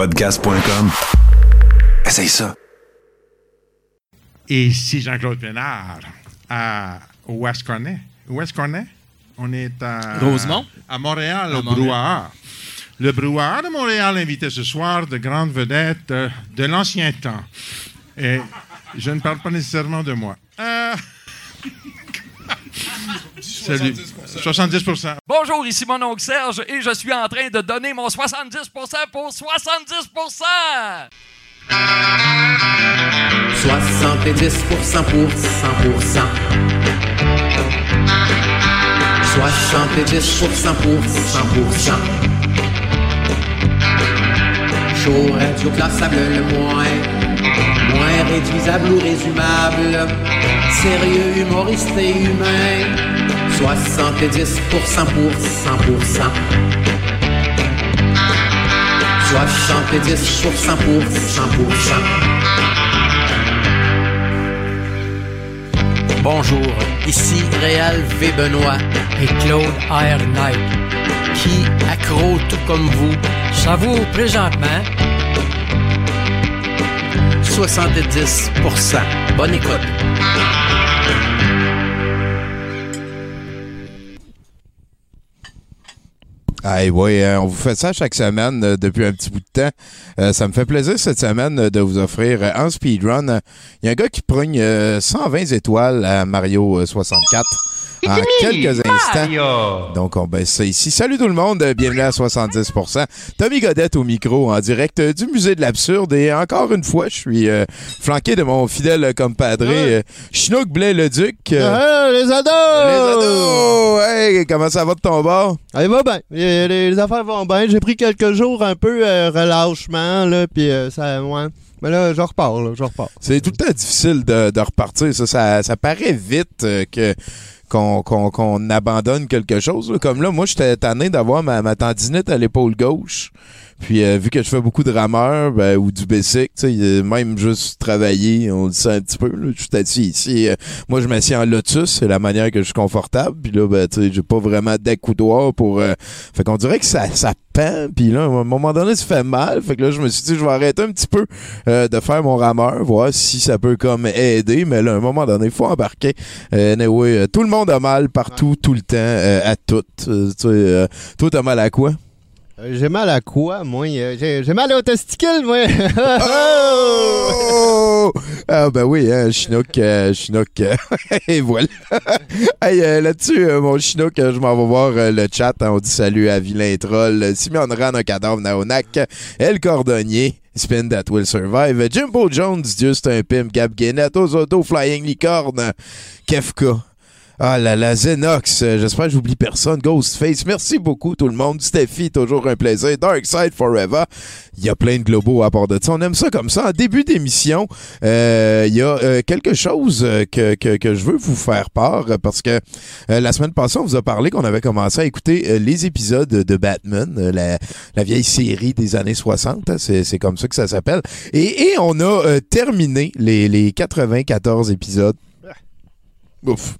Podcast.com. Essaye ça. Et ici Jean-Claude Pénard à West Cornet. West Cornet? On est à. Rosemont? À Montréal, À au Montréal. Brouhaha. Le Brouhaha de Montréal invité ce soir de grandes vedettes euh, de l'ancien temps. Et je ne parle pas nécessairement de moi. Euh, Salut. 70% Bonjour, ici mon oncle Serge et je suis en train de donner mon 70% pour 70%! 70% pour 100%. 70% pour 100%. Chaud, radio classable le moins. Moins réduisable ou résumable. Sérieux, humoriste et humain. 70% pour 100%. 70% pour 100%. Bonjour, ici Réal V. Benoît et Claude R. Knight, qui, accro tout comme vous, savoure présentement 70%. Bonne écoute. Ah oui, euh, on vous fait ça chaque semaine euh, depuis un petit bout de temps. Euh, ça me fait plaisir cette semaine euh, de vous offrir euh, en speedrun. Il y a un gars qui euh, 120 étoiles à Mario euh, 64 en quelques instants. Donc on baisse ça ici. Salut tout le monde, bienvenue à 70%. Tommy Godette au micro en direct du musée de l'absurde et encore une fois, je suis euh, flanqué de mon fidèle compadre euh, Chinook Blais-le-Duc. euh, Ah, les ados! les ados! Hey, comment ça va de ton bord? Ah, il va bien. Les, les affaires vont bien. J'ai pris quelques jours un peu euh, relâchement, là, puis ça, ouais. Mais là, je repars, là, je repars. C'est tout le temps difficile de, de repartir. Ça, ça, ça paraît vite euh, que qu'on abandonne quelque chose. Comme là, moi, j'étais tanné d'avoir ma, ma tendinite à l'épaule gauche. Puis euh, vu que je fais beaucoup de rameur ben, ou du basic, tu sais, euh, même juste travailler, on le sent un petit peu. Là. Je suis assis ici. euh, moi, je m'assieds en lotus, c'est la manière que je suis confortable. Puis là, ben, tu sais, j'ai pas vraiment d'accoudoir pour. euh, fait qu'on dirait que ça, ça pend. Puis là, à un moment donné, ça fait mal. Fait que là, je me suis dit, je vais arrêter un petit peu euh, de faire mon rameur, voir si ça peut comme aider. Mais là, à un moment donné, il faut embarquer. Euh, anyway, euh, tout le monde a mal partout, tout le temps, euh, à tout. Euh, toi, t'as mal à quoi? Euh, j'ai mal à quoi, moi? Euh, J'ai mal aux testicules, moi! Oh! Ah ben oui, hein, Chinook, euh, Chinook, euh, et voilà. hey, euh, là-dessus, mon Chinook, je m'en vais voir le chat. hein, on dit salut à Vilain Troll, Simeon Ran, un cadavre Naonak, El Cordonnier, Spin That Will Survive, Jimbo Jones, Dieu c'est un pimp, Gab Guénette, Ozoto, Flying Licorne, Kefka. Ah là là, Zenox, euh, j'espère que j'oublie personne. Ghostface, merci beaucoup tout le monde. Steffi, toujours un plaisir. Darkside Forever. Il y a plein de globaux à part de ça. On aime ça comme ça. En début d'émission, euh, il y a euh, quelque chose que, que, je veux vous faire part parce que la semaine passée, on vous a parlé qu'on avait commencé à écouter les épisodes de Batman, la, vieille série des années 60. hein, c'est, comme ça que ça s'appelle. Et, et on a terminé les, les 94 épisodes. Ouf.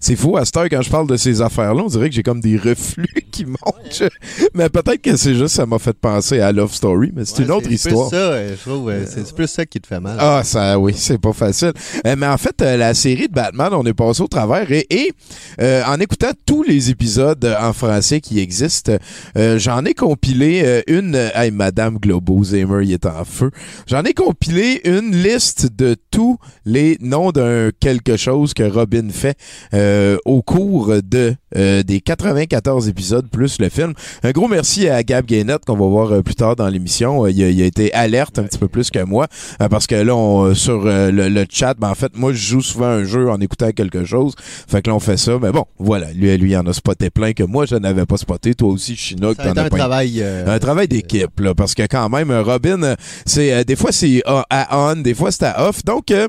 C'est fou, à cette heure, quand je parle de ces affaires-là, on dirait que j'ai comme des reflux qui montent. Je- Mais peut-être que c'est juste, ça m'a fait penser à Love Story, mais c'est une autre histoire. ça, euh, je trouve. c'est plus ça qui te fait mal. Ah, ça, oui, c'est pas facile. Euh, mais en fait, euh, la série de Batman, on est passé au travers et, et, euh, en écoutant tous les épisodes en français qui existent, euh, j'en ai compilé une. Hey, Madame Globo, Zimmer, il est en feu. J'en ai compilé une liste de tous les noms d'un quelque chose que Robin fait euh, au cours de des 94 épisodes plus le film. Un gros merci à Gab Gainette qu'on va voir euh, plus tard dans l'émission. Euh, il, a, il a été alerte un petit peu plus que moi euh, parce que là on, sur le, le chat, ben, en fait moi je joue souvent un jeu en écoutant quelque chose. Fait que là on fait ça. Mais bon, voilà, lui lui il en a spoté plein que moi je n'avais pas spoté. Toi aussi Chinook, t'en as un travail. euh, un travail d'équipe, là, parce que quand même, Robin, c'est des fois c'est à on, des fois c'est à off. Donc, euh,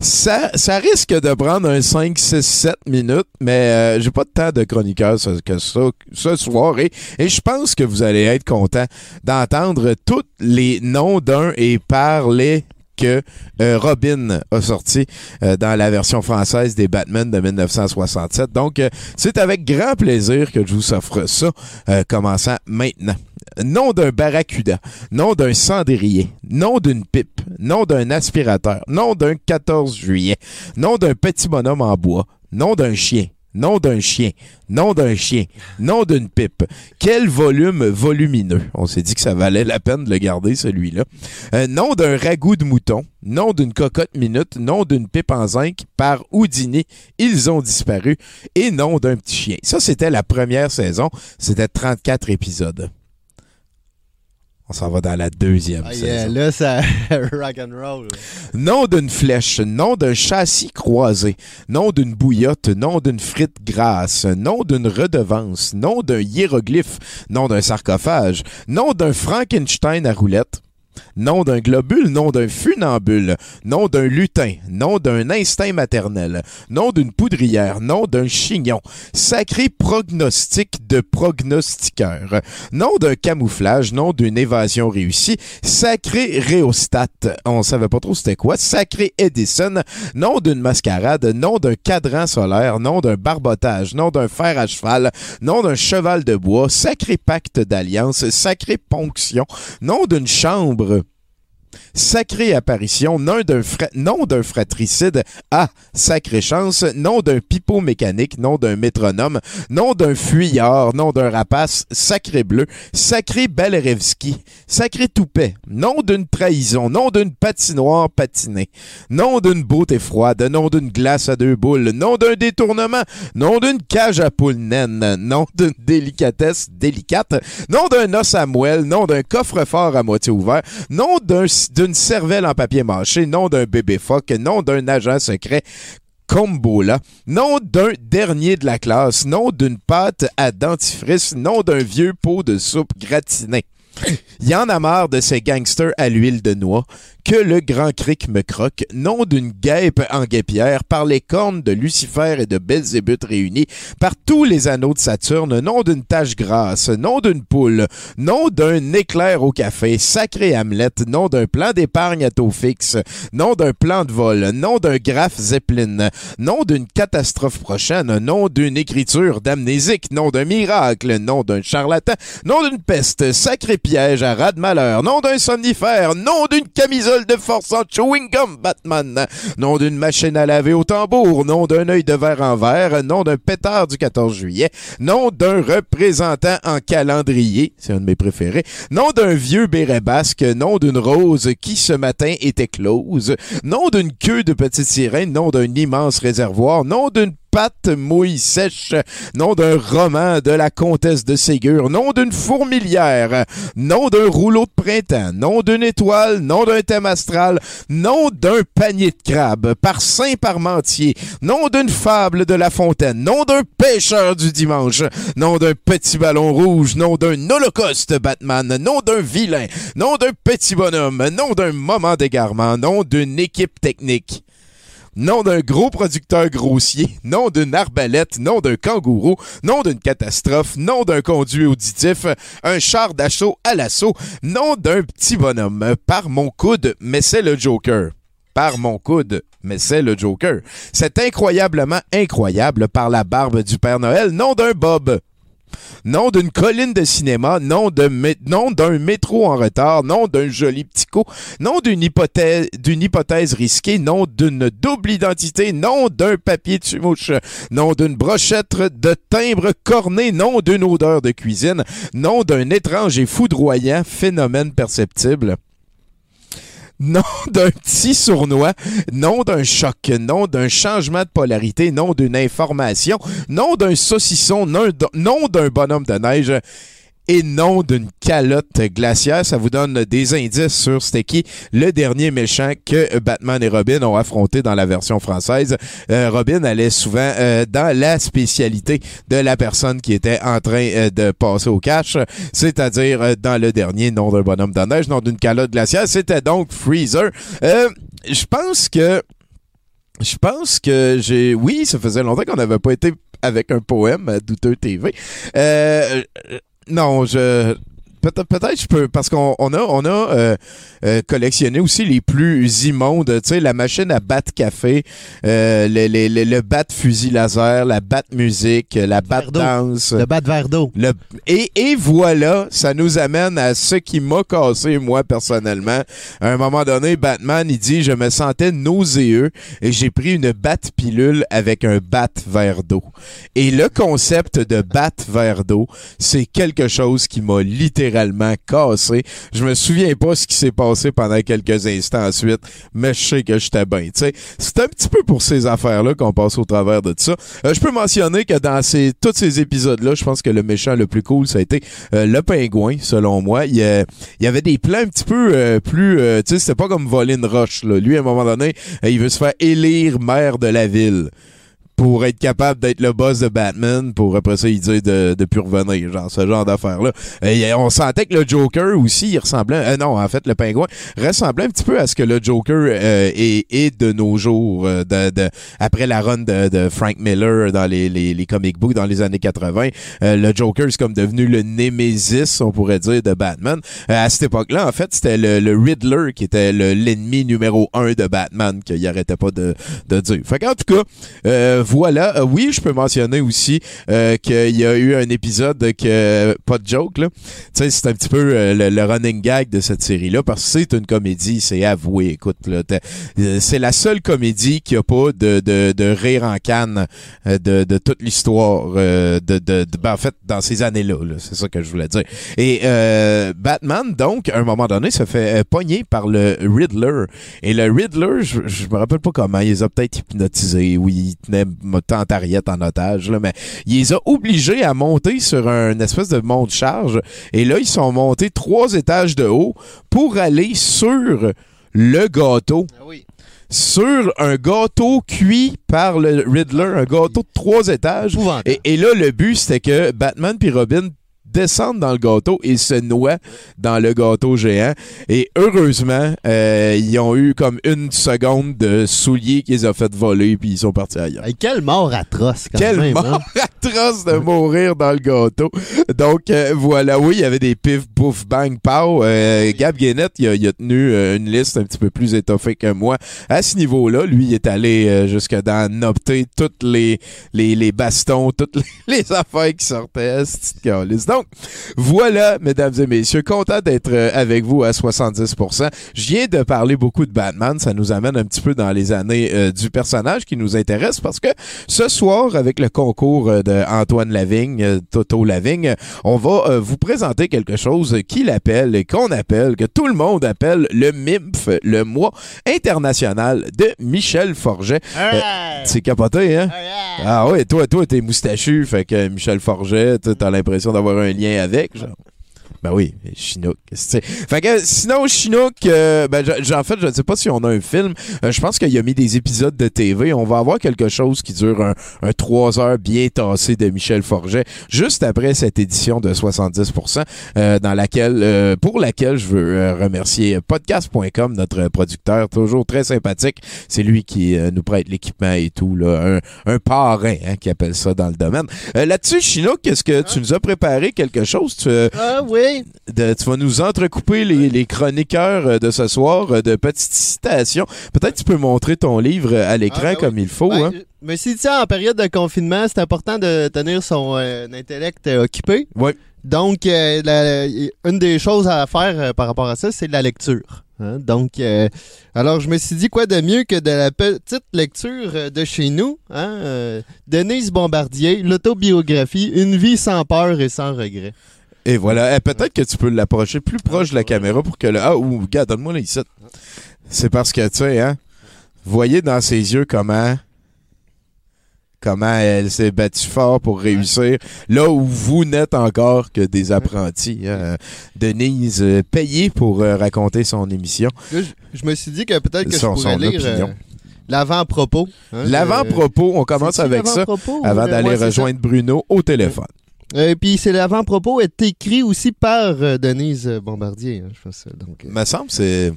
ça, risque de prendre un 5, 6, 7 minutes, mais euh, j'ai pas de temps de chroniqueur ce, soir. Et, je pense que vous allez être content d'entendre tous les noms d'un et par les que euh, Robin a sorti euh, dans la version française des Batman de 1967. Donc, euh, c'est avec grand plaisir que je vous offre ça, commençant maintenant. Nom d'un barracuda, nom d'un cendrier, nom d'une pipe, nom d'un aspirateur, nom d'un 14 juillet, nom d'un petit bonhomme en bois, nom d'un chien, nom d'un chien, nom d'un chien, nom d'une pipe. Quel volume volumineux. On s'est dit que ça valait la peine de le garder, celui-là. Euh, nom d'un ragoût de mouton, nom d'une cocotte minute, nom d'une pipe en zinc par Houdini. Ils ont disparu. Et nom d'un petit chien. Ça, c'était la première saison. C'était 34 épisodes. On s'en va dans la deuxième Ah, saison. yeah, là, ça rock and roll. Nom d'une flèche, nom d'un châssis croisé, nom d'une bouillotte, nom d'une frite grasse, nom d'une redevance, nom d'un hiéroglyphe, nom d'un sarcophage, nom d'un Frankenstein à roulette, nom d'un globule, nom d'un funambule, nom d'un lutin, nom d'un instinct maternel, nom d'une poudrière, nom d'un chignon, sacré prognostic de prognostiqueur, nom d'un camouflage, nom d'une évasion réussie, sacré rhéostate, on savait pas trop c'était quoi, sacré Edison, nom d'une mascarade, nom d'un cadran solaire, nom d'un barbotage, nom d'un fer à cheval, nom d'un cheval de bois, sacré pacte d'alliance, sacré ponction, nom d'une chambre, libre Sacrée apparition, nom d'un fra- nom d'un fratricide, ah, sacrée chance, nom d'un pipeau mécanique, nom d'un métronome, nom d'un fuyard, nom d'un rapace, sacré bleu, sacré Balerevski, sacré toupet, nom d'une trahison, nom d'une patinoire patinée, nom d'une beauté froide, nom d'une glace à deux boules, nom d'un détournement, nom d'une cage à poules naine, nom d'une délicatesse délicate, nom d'un os à moelle, nom d'un coffre-fort à moitié ouvert, nom d'un d'une cervelle en papier mâché, nom d'un bébé phoque, nom d'un agent secret. Combola, nom d'un dernier de la classe, nom d'une pâte à dentifrice, nom d'un vieux pot de soupe gratiné. Il y en a marre de ces gangsters à l'huile de noix, que le grand cric me croque, nom d'une guêpe en guépière, par les cornes de Lucifer et de Belzébuth réunis, par tous les anneaux de Saturne, nom d'une tache grasse, nom d'une poule, nom d'un éclair au café, sacré Hamlet, nom d'un plan d'épargne à taux fixe, nom d'un plan de vol, nom d'un graphe Zeppelin, nom d'une catastrophe prochaine, nom d'une écriture d'amnésique, nom d'un miracle, nom d'un charlatan, nom d'une peste, sacré piège à ras de malheur, nom d'un somnifère, nom d'une camisole de force en chewing gum Batman, nom d'une machine à laver au tambour, nom d'un œil de verre en verre, nom d'un pétard du 14 juillet, nom d'un représentant en calendrier, c'est un de mes préférés, nom d'un vieux béret basque, nom d'une rose qui ce matin était close, nom d'une queue de petite sirène, nom d'un immense réservoir, nom d'une patte mouille sèche, nom d'un roman de la comtesse de Ségur, nom d'une fourmilière, nom d'un rouleau de printemps, nom d'une étoile, nom d'un thème astral, nom d'un panier de crabes, par Saint Parmentier, nom d'une fable de La Fontaine, nom d'un pêcheur du dimanche, nom d'un petit ballon rouge, nom d'un holocauste Batman, nom d'un vilain, nom d'un petit bonhomme, nom d'un moment d'égarement, nom d'une équipe technique nom d'un gros producteur grossier, nom d'une arbalète, nom d'un kangourou, nom d'une catastrophe, nom d'un conduit auditif, un char d'assaut à l'assaut, nom d'un petit bonhomme, par mon coude, mais c'est le Joker. Par mon coude, mais c'est le Joker. C'est incroyablement incroyable par la barbe du Père Noël, nom d'un Bob. Nom d'une colline de cinéma, nom d'un métro en retard, nom d'un joli petit coup, nom d'une hypothèse, risquée, nom d'une double identité, nom d'un papier de mouche, nom d'une brochette de timbre corné, nom d'une odeur de cuisine, nom d'un étrange et foudroyant phénomène perceptible. Nom d'un petit sournois, nom d'un choc, nom d'un changement de polarité, nom d'une information, nom d'un saucisson, nom d'un- bonhomme de neige et nom d'une calotte glaciaire. Ça vous donne des indices sur c'était qui le dernier méchant que Batman et Robin ont affronté dans la version française. Euh, Robin allait souvent euh, dans la spécialité de la personne qui était en train euh, de passer au cash, c'est-à-dire dans le dernier nom d'un bonhomme de neige, nom d'une calotte glaciaire. C'était donc Freezer. Je pense que je pense que j'ai. Oui, ça faisait longtemps qu'on n'avait pas été avec un poème Douteux TV. Euh, non, je. Peut-être, peut-être je peux, parce qu'on on a, on a euh, euh, collectionné aussi les plus immondes, tu sais, la machine à battre café, euh, le, le, le, le bat fusil laser, la bat musique, la bat d'eau. danse. Le de verre d'eau. Le- et, et voilà, ça nous amène à ce qui m'a cassé, moi, personnellement. À un moment donné, Batman, il dit, je me sentais nauséeux et j'ai pris une batte pilule avec un bat verre d'eau. Et le concept de bat verre d'eau, c'est quelque chose qui m'a littéralement cassé. Je me souviens pas ce qui s'est passé pendant quelques instants ensuite, mais je sais que j'étais bien. C'est un petit peu pour ces affaires-là qu'on passe au travers de ça. Euh, je peux mentionner que dans tous ces épisodes-là, je pense que le méchant le plus cool, ça a été euh, le pingouin, selon moi. Il, y a- il y avait des plans un petit peu euh, plus... euh, tu sais, c'était pas comme voler roche. Lui, à un moment donné, euh, il veut se faire élire maire de la ville pour être capable d'être le boss de Batman, pour après ça, il dit de, de plus revenir, genre ce genre d'affaires-là. Et on sentait que le Joker aussi, il ressemblait... euh, non, en fait, le pingouin ressemblait un petit peu à ce que le Joker euh, est, de nos jours, euh, de, de- après la run de, de Frank Miller dans les, les, les comic books dans les années 80. Euh, le Joker, c'est comme devenu le némésis, on pourrait dire, de Batman. Euh, à cette époque-là, en fait, c'était le, le Riddler qui était le- l'ennemi numéro un de Batman, qu'il arrêtait pas de, de dire. Fait tout cas, euh, voilà. Euh, oui, je peux mentionner aussi euh, qu'il y a eu un épisode que, pas de joke, là. Tu sais, c'est un petit peu euh, le, le running gag de cette série-là, parce que c'est une comédie, c'est avoué. Écoute, là, euh, c'est la seule comédie qui a pas de, de, de rire en canne euh, de, de toute l'histoire euh, de, de, de- ben, en fait, dans ces années-là. là. c'est ça que je voulais dire. Et euh, Batman, donc, à un moment donné, se fait euh, pogner par le Riddler. Et le Riddler, je, je me rappelle pas comment, il les a peut-être hypnotisés ou il tenait ma tante Harriet en otage, là, mais il les a obligés à monter sur un espèce de monte-charge. Et là, ils sont montés trois étages de haut pour aller sur le gâteau Ah oui. sur un gâteau cuit par le Riddler, un gâteau de trois étages. Et, et là, le but, c'était que Batman puis Robin descendent dans le gâteau et se noient dans le gâteau géant. Et heureusement, euh, ils ont eu comme une seconde de souliers qu'ils ont fait voler puis ils sont partis ailleurs. Hey, quelle mort atroce, quand Quelle même. mort hein. Atroce de mourir dans le gâteau. Donc, euh, voilà, oui, il y avait des pif, pouf, bang, pow. Euh, Gab Guénette, il a, il a tenu euh, une liste un petit peu plus étoffée que moi. À ce niveau-là, lui, il est allé jusque dans nopter toutes les, les, les bastons, toutes les, les affaires qui sortaient. Donc, voilà, mesdames et messieurs, content d'être avec vous à 70%. Je viens de parler beaucoup de Batman. Ça nous amène un petit peu dans les années du personnage qui nous intéresse parce que ce soir, avec le concours de Antoine Lavigne, euh, Toto Lavigne, euh, on va euh, vous présenter quelque chose qu'il appelle, et qu'on appelle, que tout le monde appelle le MIMF, le mois international de Michel Forget. C'est capoté, hein? Ah ouais, toi, toi, t'es moustachu, fait que Michel Forget, t'as l'impression d'avoir un lien avec, genre. Ben oui, Chinook. Fait que sinon, Chinook, euh, ben, en fait, je ne sais pas si on a un film. Euh, je pense qu'il a mis des épisodes de TV. On va avoir quelque chose qui dure un, un 3 heures bien tassé de Michel Forget, juste après cette édition de 70%, euh, dans laquelle, euh, pour laquelle je veux remercier podcast.com, notre producteur, toujours très sympathique. C'est lui qui nous prête l'équipement et tout, là. Un, un parrain, hein, qui appelle ça dans le domaine. Euh, Là-dessus, Chinook, est-ce que tu nous as préparé quelque chose? Tu, Ah oui. De- tu vas nous entrecouper les, les chroniqueurs euh, de ce soir euh, de petites citations. Peut-être tu peux montrer ton livre à l'écran Ah, ben oui. comme il faut. Ben, hein. je me suis dit, en période de confinement, c'est important de tenir son euh, intellect occupé. Donc, euh, la- une des choses à faire euh, par rapport à ça, c'est de la lecture. hein. Donc, euh, alors je me suis dit quoi de mieux que de la petite lecture de chez nous. Hein? Denise Bombardier, l'autobiographie, Une vie sans peur et sans regret. Et voilà. Eh, Peut-être que tu peux l'approcher plus proche de la caméra pour que le. Ah, ou, regarde, donne-moi là ici. C'est parce que, tu sais, hein, voyez dans ses yeux comment. Comment elle s'est battue fort pour réussir. Là où vous n'êtes encore que des apprentis. hein. Denise, euh, payée pour euh, raconter son émission. Là, je, je me suis dit que peut-être que Son- je pourrais son lire opinion. euh, l'avant-propos. hein, L'avant-propos, on commence C'est-tu avec ça l'avant-propos ou- avant Ouais, d'aller c'est ça. rejoindre Bruno au téléphone. Euh, puis c'est l'avant-propos est écrit aussi par euh, Denise Bombardier, hein, je pense. Donc, euh, Me semble c'est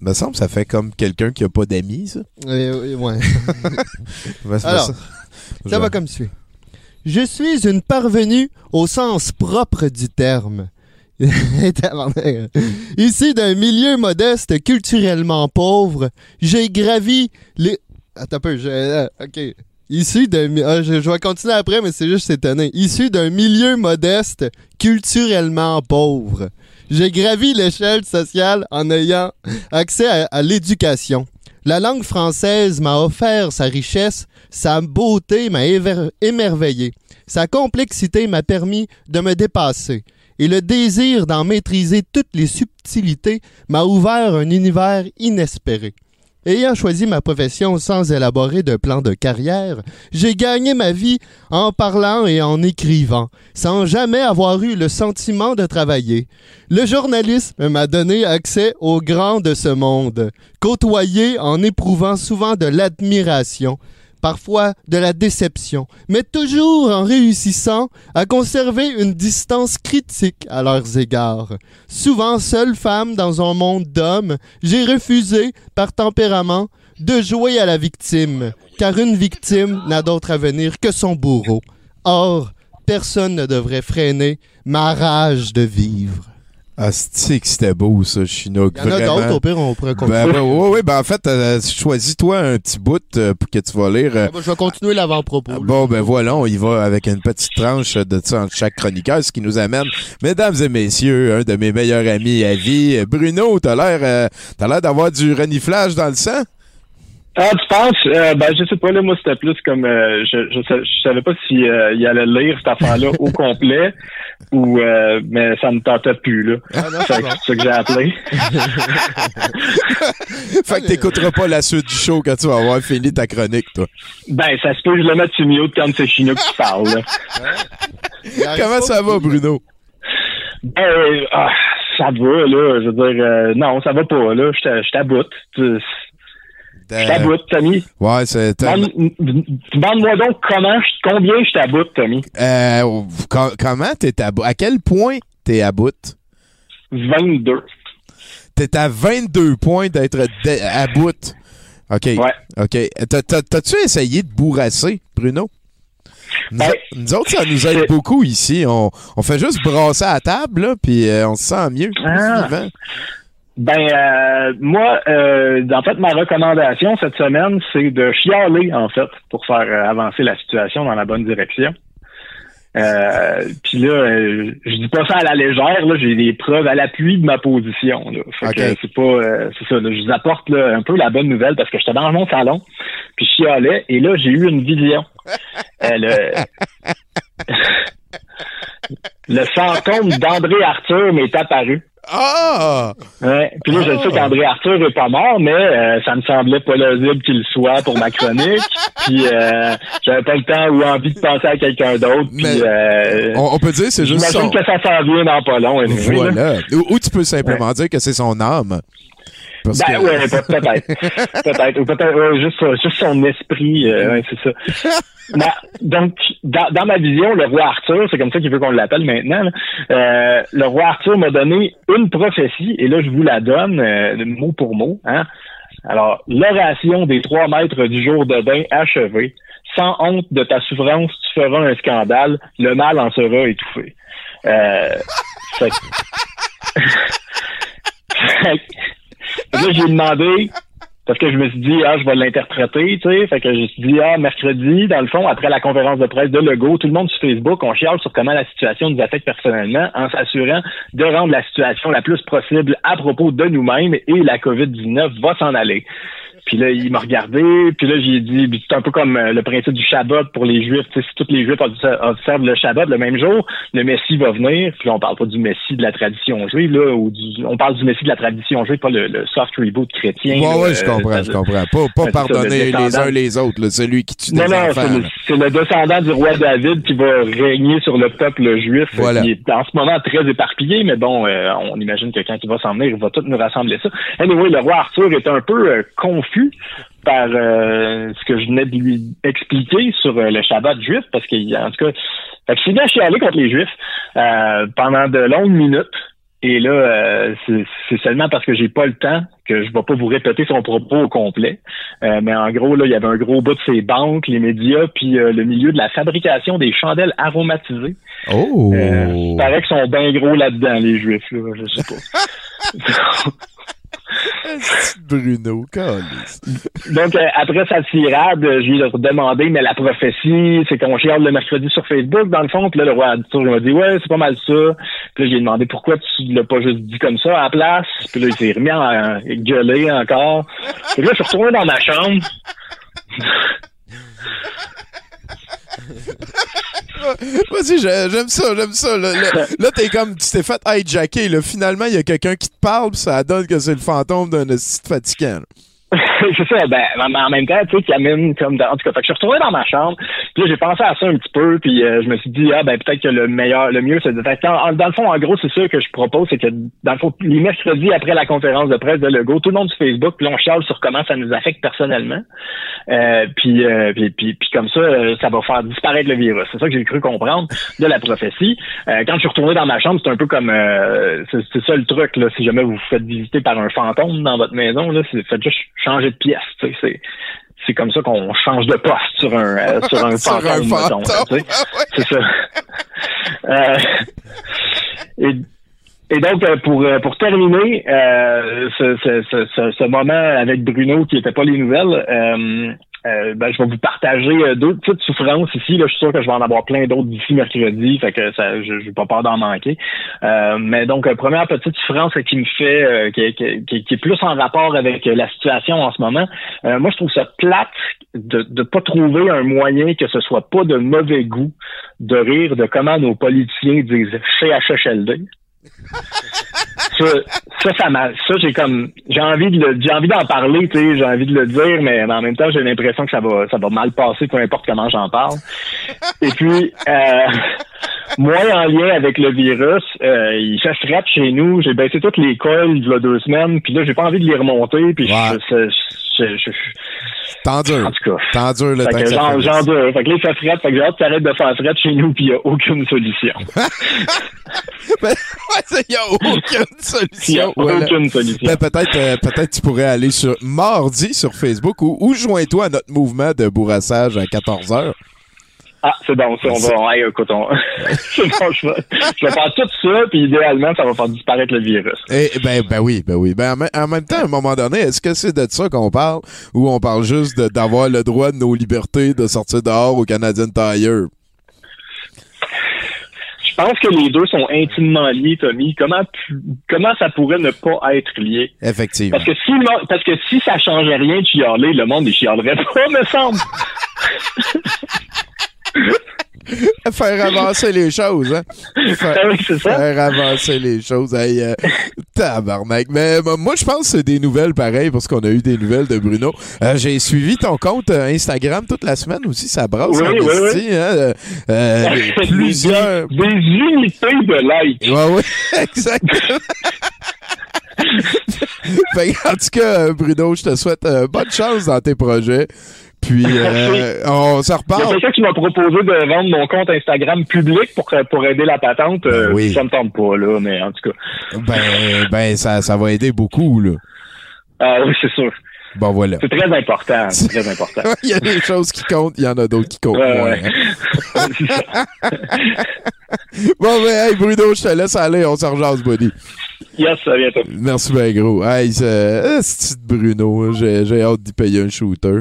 me semble ça fait comme quelqu'un qui a pas d'amis ça. euh, ouais. Me- me- Alors, Ça va comme suit. Je suis une parvenue au sens propre du terme. Issu d'un milieu modeste, culturellement pauvre, j'ai gravi les. Attends un peu, je... euh, ok. Issu d'un. ah, je, vais continuer après, mais c'est juste étonné. Issu d'un milieu modeste, culturellement pauvre, j'ai gravi l'échelle sociale en ayant accès à, à l'éducation. La langue française m'a offert sa richesse, sa beauté m'a émerveillé, sa complexité m'a permis de me dépasser, et le désir d'en maîtriser toutes les subtilités m'a ouvert un univers inespéré. Ayant choisi ma profession sans élaborer de plan de carrière, j'ai gagné ma vie en parlant et en écrivant, sans jamais avoir eu le sentiment de travailler. Le journalisme m'a donné accès au grand de ce monde, côtoyé en éprouvant souvent de l'admiration, parfois de la déception, mais toujours en réussissant à conserver une distance critique à leurs égards. Souvent seule femme dans un monde d'hommes, j'ai refusé, par tempérament, de jouer à la victime, car une victime n'a d'autre avenir que son bourreau. Or, personne ne devrait freiner ma rage de vivre. Ah, c'est que c'était beau, ça, Chinook. Il y en a d'autres, au pire, on pourrait continuer. Ben, ben, ouais, ouais, ben, en fait, euh, choisis-toi un petit bout euh, pour que tu vas lire. euh, Ah, ben, je vais continuer l'avant-propos. Bon, ben voilà, on y va avec une petite tranche de ça entre chaque chroniqueur, ce qui nous amène, mesdames et messieurs, un de mes meilleurs amis à vie, euh, Bruno, t'as l'air, euh, t'as l'air d'avoir du reniflage dans le sang? Ah, tu penses? Euh, ben, je sais pas, là, moi, c'était plus comme, euh, je, je, sa- je savais pas si euh, il allait lire cette affaire-là au complet, ou, euh, mais ça me tentait plus, là. Ah, C'est ça que j'ai appelé. fait que t'écouteras pas la suite du show quand tu vas avoir fini ta chronique, toi. Ben, ça se peut que je le mette sur mute quand c'est Chinook qui parle, là. Comment ça va, Bruno? Ben, euh, ah, ça va, là. Je veux dire, non, ça va pas, là. Je t'aboute. Je t'aboute, Tommy. ouais, c'est... Demande-moi donc comment, combien je t'aboute, Tommy. Euh, com- comment t'es à bout? À quel point t'es à bout? 22. T'es à 22 points d'être à bout. OK. Ouais. OK. T'as- t'as- T'as-tu essayé de bourrasser, Bruno? Nous, Ben, nous autres, ça nous aide beaucoup ici. On, on fait juste brasser à la table, là, puis euh, on se sent mieux. Ah. Ben, euh, moi, euh, en fait, ma recommandation cette semaine, c'est de chialer, en fait, pour faire euh, avancer la situation dans la bonne direction. Euh, Puis là, euh, je dis pas ça à la légère, là, j'ai des preuves à l'appui de ma position. Là. Fait que c'est pas, euh, c'est ça. Là, je vous apporte là, un peu la bonne nouvelle parce que j'étais dans mon salon, puis je chialais, et là, j'ai eu une vision. Le... le fantôme d'André Arthur m'est apparu. Ah! Ouais. Puis là, je sais qu'André Arthur est pas mort, mais euh, ça me semblait pas plausible qu'il soit pour ma chronique. puis euh, j'avais pas le temps ou envie de penser à quelqu'un d'autre. Puis Mais euh, On, on peut dire c'est juste j'imagine son... que ça s'en vient dans pas long. anyway. Voilà. Ou, ou tu peux simplement dire que c'est son âme. Parce Ben que- ouais, peut- peut-être. peut-être. Ou peut-être ouais, juste, juste son esprit, euh, ouais, c'est ça. Ben, donc, dans, dans ma vision, le roi Arthur, c'est comme ça qu'il veut qu'on l'appelle maintenant, là, euh, le roi Arthur m'a donné une prophétie, et là, je vous la donne, euh, mot pour mot. Hein? Alors, l'oration des trois maîtres du jour de bain achevée. Sans honte de ta souffrance, tu feras un scandale, le mal en sera étouffé. Euh, fait que- Fait que- Là, j'ai demandé, parce que je me suis dit, ah, je vais l'interpréter, tu sais. Fait que je me suis dit, ah, mercredi, dans le fond, après la conférence de presse de Legault, tout le monde sur Facebook, on chiale sur comment la situation nous affecte personnellement en s'assurant de rendre la situation la plus possible à propos de nous-mêmes et la COVID-19 va s'en aller. Puis là, il m'a regardé, puis là, j'ai dit, c'est un peu comme euh, le principe du Shabbat pour les Juifs. Si tous les Juifs obse- observent le Shabbat le même jour, le Messie va venir. Puis là, on parle pas du Messie de la tradition juive, là, ou du, on parle du Messie de la tradition juive, pas le, le soft reboot chrétien. Ouais, là, ouais, je euh, comprends, je comprends. Pas, pas pardonner le les uns les autres, là, celui qui tue Non, des non, enfants. c'est le, là. c'est le descendant du roi David qui va régner sur le peuple juif. Voilà. Qui est en ce moment très éparpillé, mais bon, euh, on imagine que quand il va s'en venir, il va tout nous rassembler ça. Anyway, le roi Arthur est un peu euh, confus par euh, ce que je venais de lui expliquer sur euh, le Shabbat juif, parce qu'il en tout cas, fait que bien chialé contre les Juifs euh, pendant de longues minutes. Et là, c'est seulement parce que j'ai pas le temps que je vais pas vous répéter son propos au complet. Mais en gros, là, il y avait un gros bout de ses banques, les médias, puis le milieu de la fabrication des chandelles aromatisées. Oh! Il paraît qu'ils sont bien gros là-dedans, les juifs, là, je sais pas. Bruno, calice. Donc, euh, après sa tirade, je lui ai demandé, mais la prophétie, c'est qu'on chiale le mercredi sur Facebook, dans le fond. Puis là, le roi il m'a dit, ouais, c'est pas mal ça. Puis là, j'ai demandé pourquoi tu l'as pas juste dit comme ça à la place. Puis là, il s'est remis à euh, gueuler encore. Puis là, je suis retourné dans ma chambre. Vas-y, j'ai- j'aime ça, j'aime ça. Là, t'es comme, tu t'es fait hijacker. Là. Finalement, il y a quelqu'un qui te parle, puis ça donne que c'est le fantôme d'un site fatigant. là. C'est ça, ben, en même temps, tu sais, qui amène comme en tout cas, fait que je suis retourné dans ma chambre, puis là, j'ai pensé à ça un petit peu, puis euh, je me suis dit, ah, ben, peut-être que le meilleur, le mieux, c'est de fait en- dans le fond, en gros, c'est ça que je propose, c'est que, dans le fond, les mercredis après la conférence de presse de Legault, tout le monde sur Facebook, puis on chiale sur comment ça nous affecte personnellement, euh, puis, euh, puis, puis, comme ça, euh, ça va faire disparaître le virus. C'est ça que j'ai cru comprendre de la prophétie. Euh, quand je suis retourné dans ma chambre, c'est un peu comme, euh, c'est ça le truc, là, si jamais vous vous faites visiter par un fantôme dans votre maison, là, faites juste changer de pièce, tu sais, c'est c'est comme ça qu'on change de poste sur un euh, sur un Sur fantôme, mettons, là, c'est ça. Euh, et, et donc, euh, pour, euh, pour terminer euh, ce, ce, ce, ce- ce moment avec Bruno qui n'était pas les nouvelles, euh, euh, ben, je vais vous partager euh, deux petites souffrances ici. Là, je suis sûr que je vais en avoir plein d'autres d'ici mercredi, fait que ça, je n'ai pas peur d'en manquer. Euh, mais donc, euh, première petite souffrance qui me fait, euh, qui, qui- qui- est plus en rapport avec la situation en ce moment. Moi, je trouve ça plate de ne pas trouver un moyen que ce soit pas de mauvais goût de rire de comment nos politiciens disent CHHLD. ça, ça, ça ça, j'ai comme, j'ai envie de j'ai envie d'en parler, tu sais, j'ai envie de le dire, mais en même temps, j'ai l'impression que ça va, ça va mal passer, peu importe comment j'en parle. Et puis, euh, moi, en lien avec le virus, euh, il fait fret chez nous. J'ai baissé toutes les coils il y a deux semaines, puis là, j'ai pas envie de les remonter, puis Ouais. je, je, je, en tout cas. T'en dur le Fait temps que que ça j'en, finisse. j'en dure. Fait que là, il fait fret. Fait que j'ai hâte ça arrête de faire fret chez nous, puis il n'y a aucune solution. Ben, ouais, il y a aucune Il n'y a solution. Voilà. aucune solution. Ben, peut-être, euh, peut-être tu pourrais aller sur mardi sur Facebook ou, ou joins-toi à notre mouvement de bourrassage à 14h. Ah, c'est bon, ça, on va, hey, écoute, on, c'est bon, je vais, je vais faire tout ça, puis idéalement, ça va faire disparaître le virus. Eh, ben, ben oui, ben oui. Ben, en, me- en même temps, à un moment donné, est-ce que c'est de ça qu'on parle ou on parle juste d'avoir le droit de nos libertés de sortir dehors au Canadian Tire? Je pense que les deux sont intimement liés, Tommy. Comment, comment ça pourrait ne pas être lié? Effectivement. Parce que si, parce que si ça changeait rien de chialer, le monde, il chialerait pas, me semble. Faire avancer les choses, hein? Faire, Ah oui, ça. faire avancer les choses. Hey, euh, tabarnak. Mais moi, je pense que c'est des nouvelles pareilles parce qu'on a eu des nouvelles de Bruno. Euh, J'ai suivi ton compte euh, Instagram toute la semaine aussi. Ça brasse Oui, oui, oui. hein? Euh, plusieurs... Des, des unités de likes. Ouais, ouais, exactement. en tout cas, Bruno, je te souhaite bonne chance dans tes projets. Puis, euh, on se Il y a reparle. quelqu'un qui m'a proposé de vendre mon compte Instagram public pour, pour aider la patente. Euh, Ben oui. Ça me tente pas, là, mais en tout cas. Ben, ben ça, ça va aider beaucoup, là. Ah oui, c'est sûr. Bon, voilà. C'est très important. C'est très important. il y a des choses qui comptent, il y en a d'autres qui comptent Ouais, moins. ouais. hein. C'est ça. Bon, ben, hey, Bruno, je te laisse aller, on s'en rejase, buddy. Yes, à bientôt. Merci bien gros. Hey, c'est euh, c'est Bruno, hein, j'ai hâte d'y payer un shooter.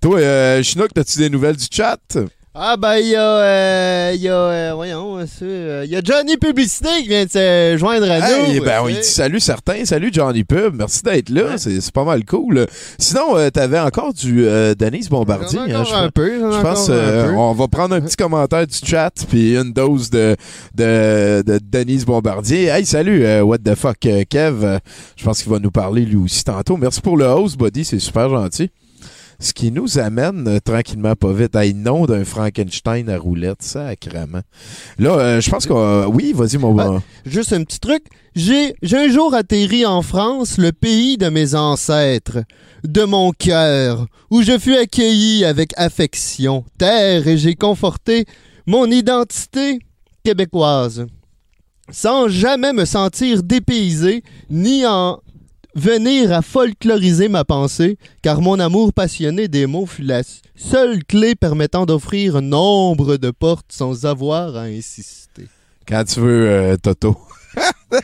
Toi, euh, Chinook, t'as-tu des nouvelles du chat? Ah ben il y a, euh, il y a, euh, voyons, c'est, euh, il y a Johnny Publicité qui vient de se joindre à nous. Ben, on sais. dit salut certains. Salut Johnny Pub. Merci d'être là. C'est c'est pas mal cool. Sinon, euh, t'avais encore du euh, Denise Bombardier. Hein, je un peu. je pense encore un euh, peu. on va prendre un petit commentaire du chat puis une dose de, de, de Denise Bombardier. Hey, salut, euh, what the fuck, euh, Kev. Euh, je pense qu'il va nous parler lui aussi tantôt. Merci pour le host, buddy, c'est super gentil. Ce qui nous amène euh, tranquillement pas vite à une nom d'un Frankenstein à roulette, sacrément. Là, euh, je pense que... euh, oui, vas-y, mon... Ah, Juste un petit truc. J'ai, j'ai un jour atterri en France, le pays de mes ancêtres, de mon cœur, où je fus accueilli avec affection, terre et j'ai conforté mon identité québécoise. sans jamais me sentir dépaysé, ni en venir à folkloriser ma pensée, car mon amour passionné des mots fut la seule clé permettant d'offrir nombre de portes sans avoir à insister. Quand tu veux, euh, Toto.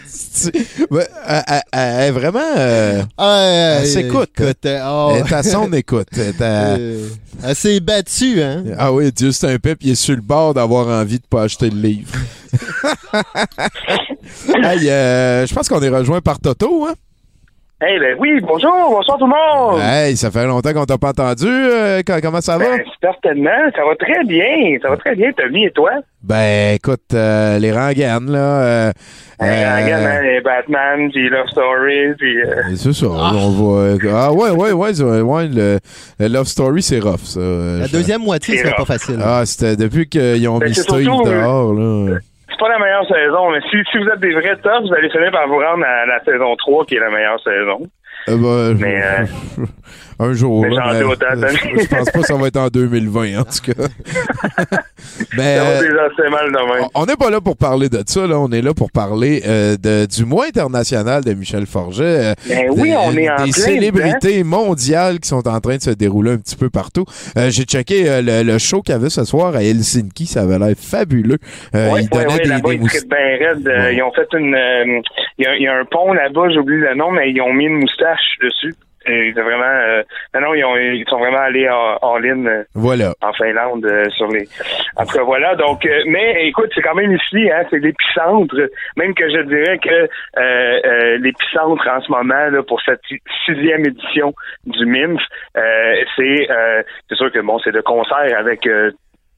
C'est- Ouais, elle- elle- elle est vraiment. euh, Ah, Elle s'écoute, hein. écoute, euh, oh, elle est à son écoute. Elle euh, elle s'est battue, hein? Ah oui, Dieu, c'est un pep, il est sur le bord d'avoir envie de pas acheter le livre. hey, euh, je pense qu'on est rejoint par Toto, hein? Eh ben oui, bonjour, bonsoir tout le monde. Hey, ça fait longtemps qu'on t'a pas entendu. euh, co- comment ça va? Ben, certainement, ça va très bien, ça va très bien, Tommy, et toi? Ben, écoute, euh, les rengaines, là. euh, Euh, euh, regarde, hein, les Batman, puis Love Story, puis... euh, c'est ça, on va. Ah ouais, ouais, ouais, ouais, le, le Love Story, c'est rough, ça. La deuxième moitié, C'est c'était pas facile. Ah, c'était depuis qu'ils ont Ben, mis Steve euh, dehors, là. Pas la meilleure saison, mais si, si vous êtes des vrais tops, vous allez finir par vous rendre à la saison 3, qui est la meilleure saison. Euh, ben, Mais, euh, un jour. mais là, hein, je, je pense pas que ça va être en 2020, en tout cas. mais Ça va déjà assez mal demain. on n'est pas là pour parler de ça, là. On est là pour parler euh, de, du mois international de Michel Forget. euh, Ben oui, on est en Des célébrités mondiales qui sont en train de se dérouler un petit peu partout. Euh, J'ai checké le, le show qu'il y avait ce soir à Helsinki. Ça avait l'air fabuleux. Euh, Oui, il donnait des, des ils. Ils ont fait une... Il y, a- il y a un pont là-bas, j'oublie le nom, mais ils ont mis une moustache dessus. Et c'est vraiment... euh, non, non, ils, ont- ils sont vraiment allés en, en ligne euh, Voilà. en Finlande euh, sur les... En tout cas, voilà. Donc, euh, mais écoute, c'est quand même ici, hein, c'est l'épicentre. Même que je dirais que euh, euh, l'épicentre en ce moment, là, pour cette si- sixième édition du MIMF, euh, c'est euh, c'est sûr que bon, c'est de concert avec euh,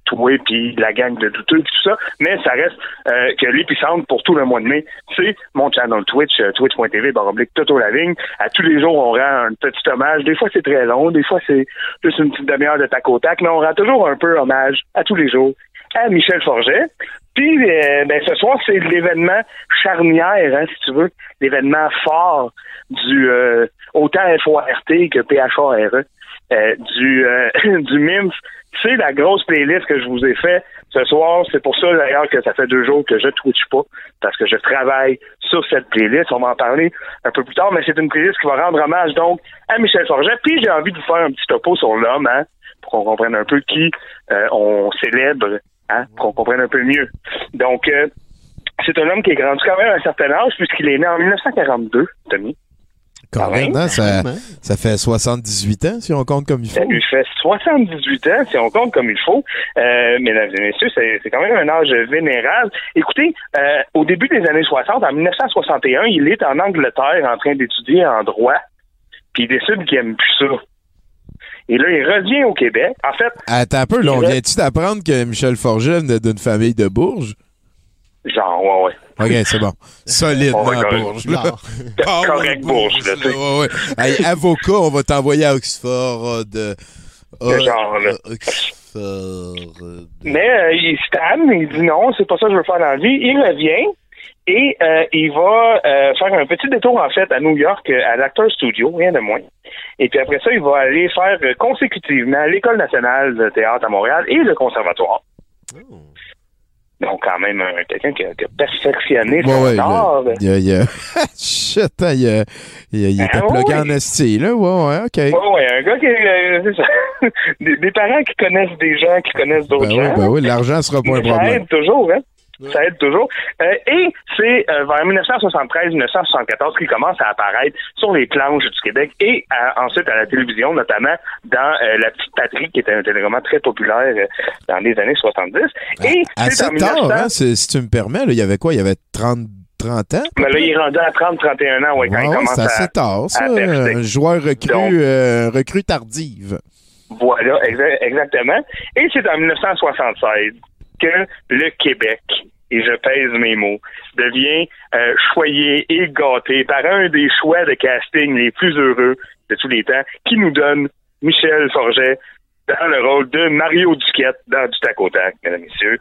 toi puis la gang de douteux puis tout ça, mais ça reste euh, que l'épicentre pour tout le mois de mai, c'est mon channel Twitch, euh, twitch.tv, baroblique Toto Lavigne. À tous les jours, on rend un petit hommage. Des fois, c'est très long, des fois, c'est juste une petite demi-heure de tac au tac, mais on rend toujours un peu hommage à tous les jours à Michel Forget. Puis, euh, ben, ce soir, c'est l'événement charnière, hein, si tu veux, l'événement fort du euh, autant FORT que PHARE, euh, du, euh, du MIMF. C'est la grosse playlist que je vous ai fait ce soir. C'est pour ça, d'ailleurs, que ça fait deux jours que je Twitch pas, parce que je travaille sur cette playlist. On va en parler un peu plus tard, mais c'est une playlist qui va rendre hommage, donc, à Michel Forget. Puis, j'ai envie de vous faire un petit topo sur l'homme, hein, pour qu'on comprenne un peu qui euh, on célèbre, hein, pour qu'on comprenne un peu mieux. Donc, euh, c'est un homme qui est grandi quand même à un certain âge, puisqu'il est né en 1942, Tommy. Quand même, même. hein, ça, fait 78 ans, si on compte comme il faut. Ça lui fait 78 ans, si on compte comme il faut. Euh, mesdames et messieurs, c'est quand même un âge vénérable. Écoutez, euh, au début des années 60, en 1961, il est en Angleterre en train d'étudier en droit, puis il décide qu'il aime plus ça. Et là, il revient au Québec. En fait, Attends un peu, là, on vient-tu d'apprendre que Michel Forget venait d'une famille de Bourges? Genre, ouais, ouais. OK, c'est bon. Solide, On. Bourges. là. Power Correct Bourges, là, tu sais. ouais, ouais. Hey, avocat, on va t'envoyer à Oxford. euh, de, De genre, là. euh, Oxford. euh, Mais euh, il se calme, il dit non, c'est pas ça que je veux faire dans la vie. Il revient et euh, il va euh, faire un petit détour en fait à New York, euh, à l'Actor Studio, rien de moins. Et puis après ça, il va aller faire euh, consécutivement l'École nationale de théâtre à Montréal et le conservatoire. Donc quand même quelqu'un qui, a- qui a perfectionné son ouais, art. il y a- il a- Shit, hein, il, a- il, y a- il était Ah, plugué ouais. en esti, là. Ouais, ouais, OK. Ouais, ouais, un gars qui euh, ça. des, des parents qui connaissent des gens qui connaissent d'autres Ben oui, gens. ben oui, l'argent sera pas un Mais ça problème. aide toujours, hein? Ça aide toujours. Euh, et c'est euh, vers 1973-1974 qu'il commence à apparaître sur les planches du Québec et à- ensuite à la télévision, notamment dans euh, La Petite Patrie, qui était un téléroman très populaire euh, dans les années 70. Et c'est Assez en tard, 1900... hein, si tu me permets, il y avait quoi? Il y avait 30, 30 ans? Mais là, il est rendu à 30-31 ans, ouais, quand Ouais, il commence c'est à... assez tard, ça. à. Un joueur recru, Donc- euh, recrue tardive. Voilà, exa- exactement. Et c'est en 1976 que le Québec, et je pèse mes mots, devient euh, choyé et gâté par un des choix de casting les plus heureux de tous les temps, qui nous donne Michel Forget dans le rôle de Mario Duquette dans Du tac au tac, mesdames et messieurs.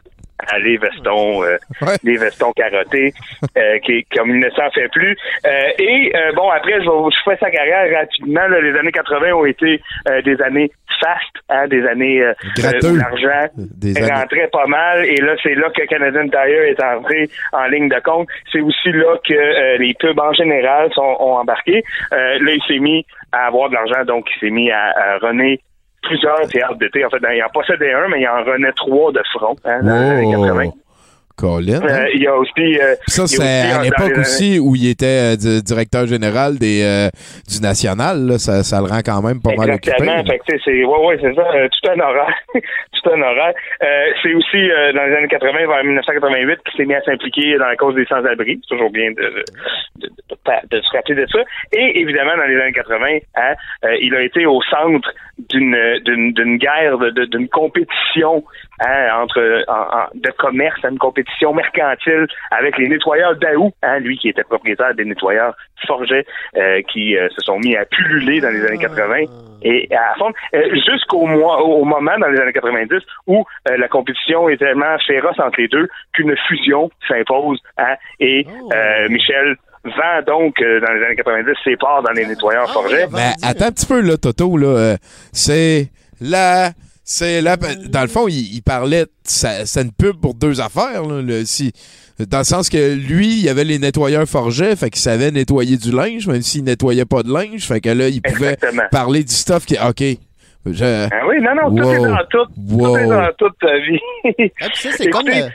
Allez, vestons, euh, Ouais. des vestons carottés, euh, qui, comme il ne s'en fait plus. Euh, et euh, bon, après, je, vais, je fais sa carrière rapidement. là. les années 80 ont été euh, des années fast hein, des années euh, où l'argent Des années. rentrait pas mal et là c'est là que Canadian Tire est entré en ligne de compte. C'est aussi là que euh, les pubs en général sont, ont embarqué. Euh, là il s'est mis à avoir de l'argent donc il s'est mis à, à runner plusieurs théâtres d'été. En fait, il en possédait un, mais il en renait trois de front hein, dans les années 80. Oh, Colin. hein? Euh, il y a aussi. euh, ça, c'est à l'époque aussi où il était euh, di- directeur général des, euh, du National. là. Ça, ça le rend quand même pas mal occupé. Exactement. c'est, ouais, ouais, c'est ça, tout un horaire. tout un horaire. C'est aussi, dans les années 80, vers 1988, qu'il s'est mis à s'impliquer dans la cause des sans-abri. C'est toujours bien de, de, de, de- de se rappeler de ça. Et évidemment, dans les années 80, hein, il a été au centre d'une, d'une, d'une guerre, de, de- d'une compétition hein, entre en- en- de commerce, une compétition mercantile avec les nettoyeurs Daou, hein, lui qui était propriétaire des nettoyeurs Forget, euh, qui euh, se sont mis à pulluler dans les années 80 et à fond euh, jusqu'au mois au moment dans les années 90 où euh, la compétition est tellement féroce entre les deux qu'une fusion s'impose hein, et euh, Michel vend donc euh, dans les années 90 ses parts dans les nettoyeurs Forget. Mais attends un petit peu, là, Toto. Là, euh, c'est la. C'est là. Dans le fond, il, il parlait. ça- C'est une pub pour deux affaires. Là, le- si, dans le sens que lui, il avait les nettoyeurs forgets, fait qu'il savait nettoyer du linge, même s'il nettoyait pas de linge. Fait que là, il pouvait Exactement. parler du stuff qui. OK. Je, Ah oui, non, non, tout est dans tout. Tout est dans toute ta vie. Ah, puis ça, c'est comme, la-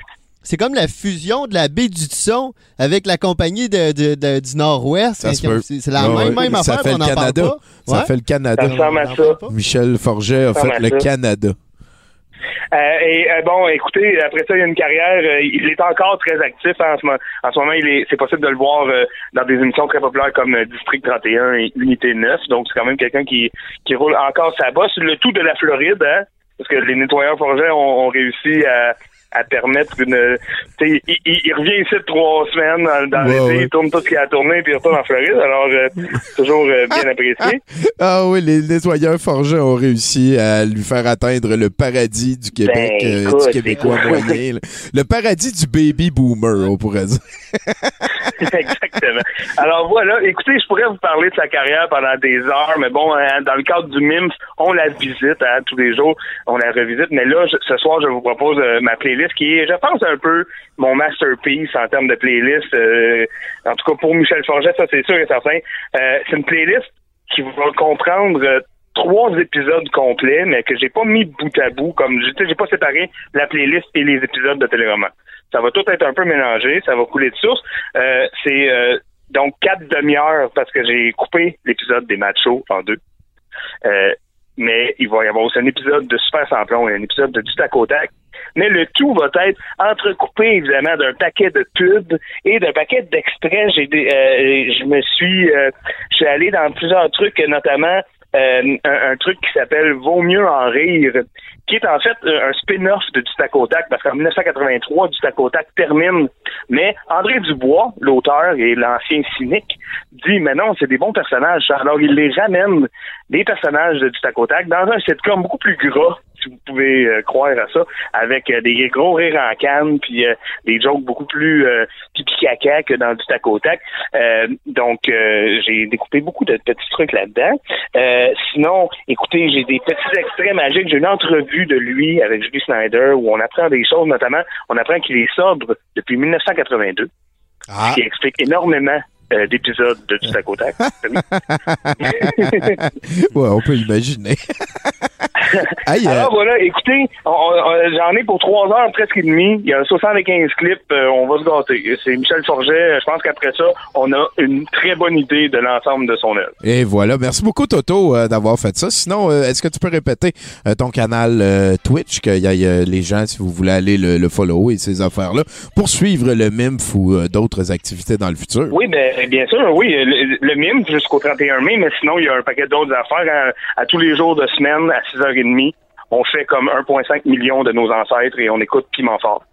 c'est comme la fusion de la baie du Son avec la compagnie de, de- de- du Nord-Ouest. Ça se peut. C'est la Ouais, même, ouais. même Ça affaire, fait on le parle Canada. pas. Ça Ouais. fait le Canada. Ça ressemble à ça. Michel Forget a Ça fait le ça. Canada. Euh, et euh, bon, écoutez, après ça, il y a une carrière. euh, il est encore très actif hein, en ce moment. En ce moment, il est, c'est possible de le voir euh, dans des émissions très populaires comme euh, District 31 et Unité 9. Donc, c'est quand même quelqu'un qui, qui roule encore sa bosse. Le tout de la Floride, hein, parce que les nettoyeurs forgets ont, ont réussi à, à permettre une. Il, il, il revient ici de trois semaines dans, dans Ouais, l'été, ouais. il tourne tout ce qu'il a tourné, puis il retourne en Floride. Alors, euh, toujours euh, bien apprécié. Ah oui, les nettoyeurs forgés ont réussi à lui faire atteindre le paradis du Québec, Ben, euh, écoute, du Québécois moyen. là. Le paradis du baby boomer, on pourrait dire. Exactement. Alors voilà, écoutez, je pourrais vous parler de sa carrière pendant des heures, mais bon, hein, dans le cadre du MIMS, on la visite hein, tous les jours, on la revisite, mais là, je- ce soir, je vous propose euh, ma playlist qui est, je pense, un peu mon masterpiece en termes de playlist. euh, en tout cas, pour Michel Forget, ça c'est sûr et certain. Euh, c'est une playlist qui va comprendre euh, trois épisodes complets, mais que j'ai pas mis bout à bout, comme j'ai pas séparé la playlist et les épisodes de téléroman. Ça va tout être un peu mélangé, ça va couler de source. C'est donc quatre demi-heures parce que j'ai coupé l'épisode des machos en deux. Mais il va y avoir aussi un épisode de Super Samplon et un épisode de Du tac au tac. Mais le tout va être entrecoupé, évidemment, d'un paquet de pubs et d'un paquet d'extraits. J'ai euh, je me suis, euh, je suis allé dans plusieurs trucs, notamment euh, un truc qui s'appelle Vaut mieux en rire, qui est en fait euh, un spin-off de Du tac parce qu'en 1983, Du tac termine. Mais André Dubois, l'auteur et l'ancien cynique, dit, mais non, c'est des bons personnages. Alors, il les ramène, les personnages de Du tac dans un sitcom beaucoup plus gras, si vous pouvez euh, croire à ça, avec euh, des gros rires en canne, puis des jokes beaucoup plus pipi caca que dans du tac donc, j'ai découpé beaucoup de petits trucs là-dedans. Sinon, écoutez, j'ai des petits extraits magiques. J'ai une entrevue de lui avec Julie Snyder où on apprend des choses, notamment, on apprend qu'il est sobre depuis 1982, Ah. ce qui explique énormément euh, d'épisodes de du tac au tac. ouais, on peut imaginer. Aïe, euh, Alors voilà, écoutez, on- j'en ai pour trois heures presque et demie. Il y a 75 clips, euh, on va se gâter. C'est Michel Forget. Je pense qu'après ça, on a une très bonne idée de l'ensemble de son œuvre. et voilà. Merci beaucoup, Toto, euh, d'avoir fait ça. Sinon, euh, est-ce que tu peux répéter euh, ton canal euh, Twitch, qu'il y euh, les gens, si vous voulez aller le, le follow et ces affaires-là, pour suivre le MIMF ou euh, d'autres activités dans le futur? Oui, ben, bien sûr, oui. Le, mime jusqu'au 31 mai, mais sinon, il y a un paquet d'autres affaires. À, tous les jours de semaine, à 6h30, on fait comme 1,5 million de nos ancêtres et on écoute Piment Fort.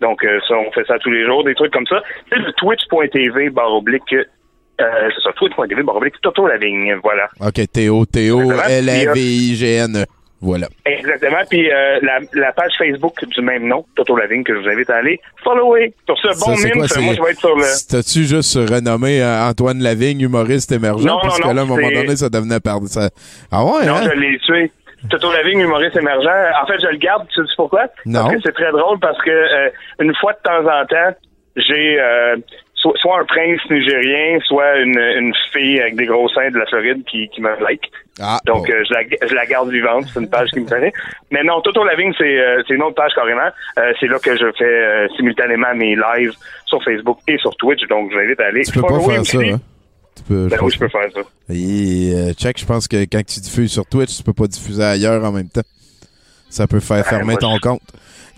Donc, euh, ça, on fait ça tous les jours, des trucs comme ça. C'est le twitch.tv barre oblique, euh, c'est ça, twitch.tv Toto Lavigne, voilà. OK, Théo, Théo, Exactement. L-A-V-I-G-N. Voilà. Exactement. Puis euh, la, la page Facebook du même nom, Toto Lavigne, que je vous invite à aller follower. Sur ce Ça, bon c'est mime, quoi, moi, je vais être sur le... T'as-tu juste renommé euh, Antoine Lavigne, humoriste émergent? Non, parce non, que là, à un moment donné, ça devenait perdre. Ça... Ah ouais, Non, hein? je l'ai tué. Toto Lavigne, humoriste émergent. En fait, je le garde, tu sais pourquoi? Non. Parce que c'est très drôle parce que euh, une fois de temps en temps, j'ai so- soit un prince nigérien, soit une, une fille avec des gros seins de la Floride qui, qui me like. Ah, Donc, bon. euh, je, la, je la garde vivante. C'est une page qui me tenait. Mais non, Toto Lavigne, c'est euh, une autre page carrément. Euh, c'est là que je fais simultanément mes lives sur Facebook et sur Twitch. Donc, je vous invite à aller. tu peux pas faire ça, hein? Tu peux, Ben je oui, je peux faire ça. Et check, je pense que quand tu diffuses sur Twitch, tu peux pas diffuser ailleurs en même temps. Ça peut faire fermer moi, ton compte.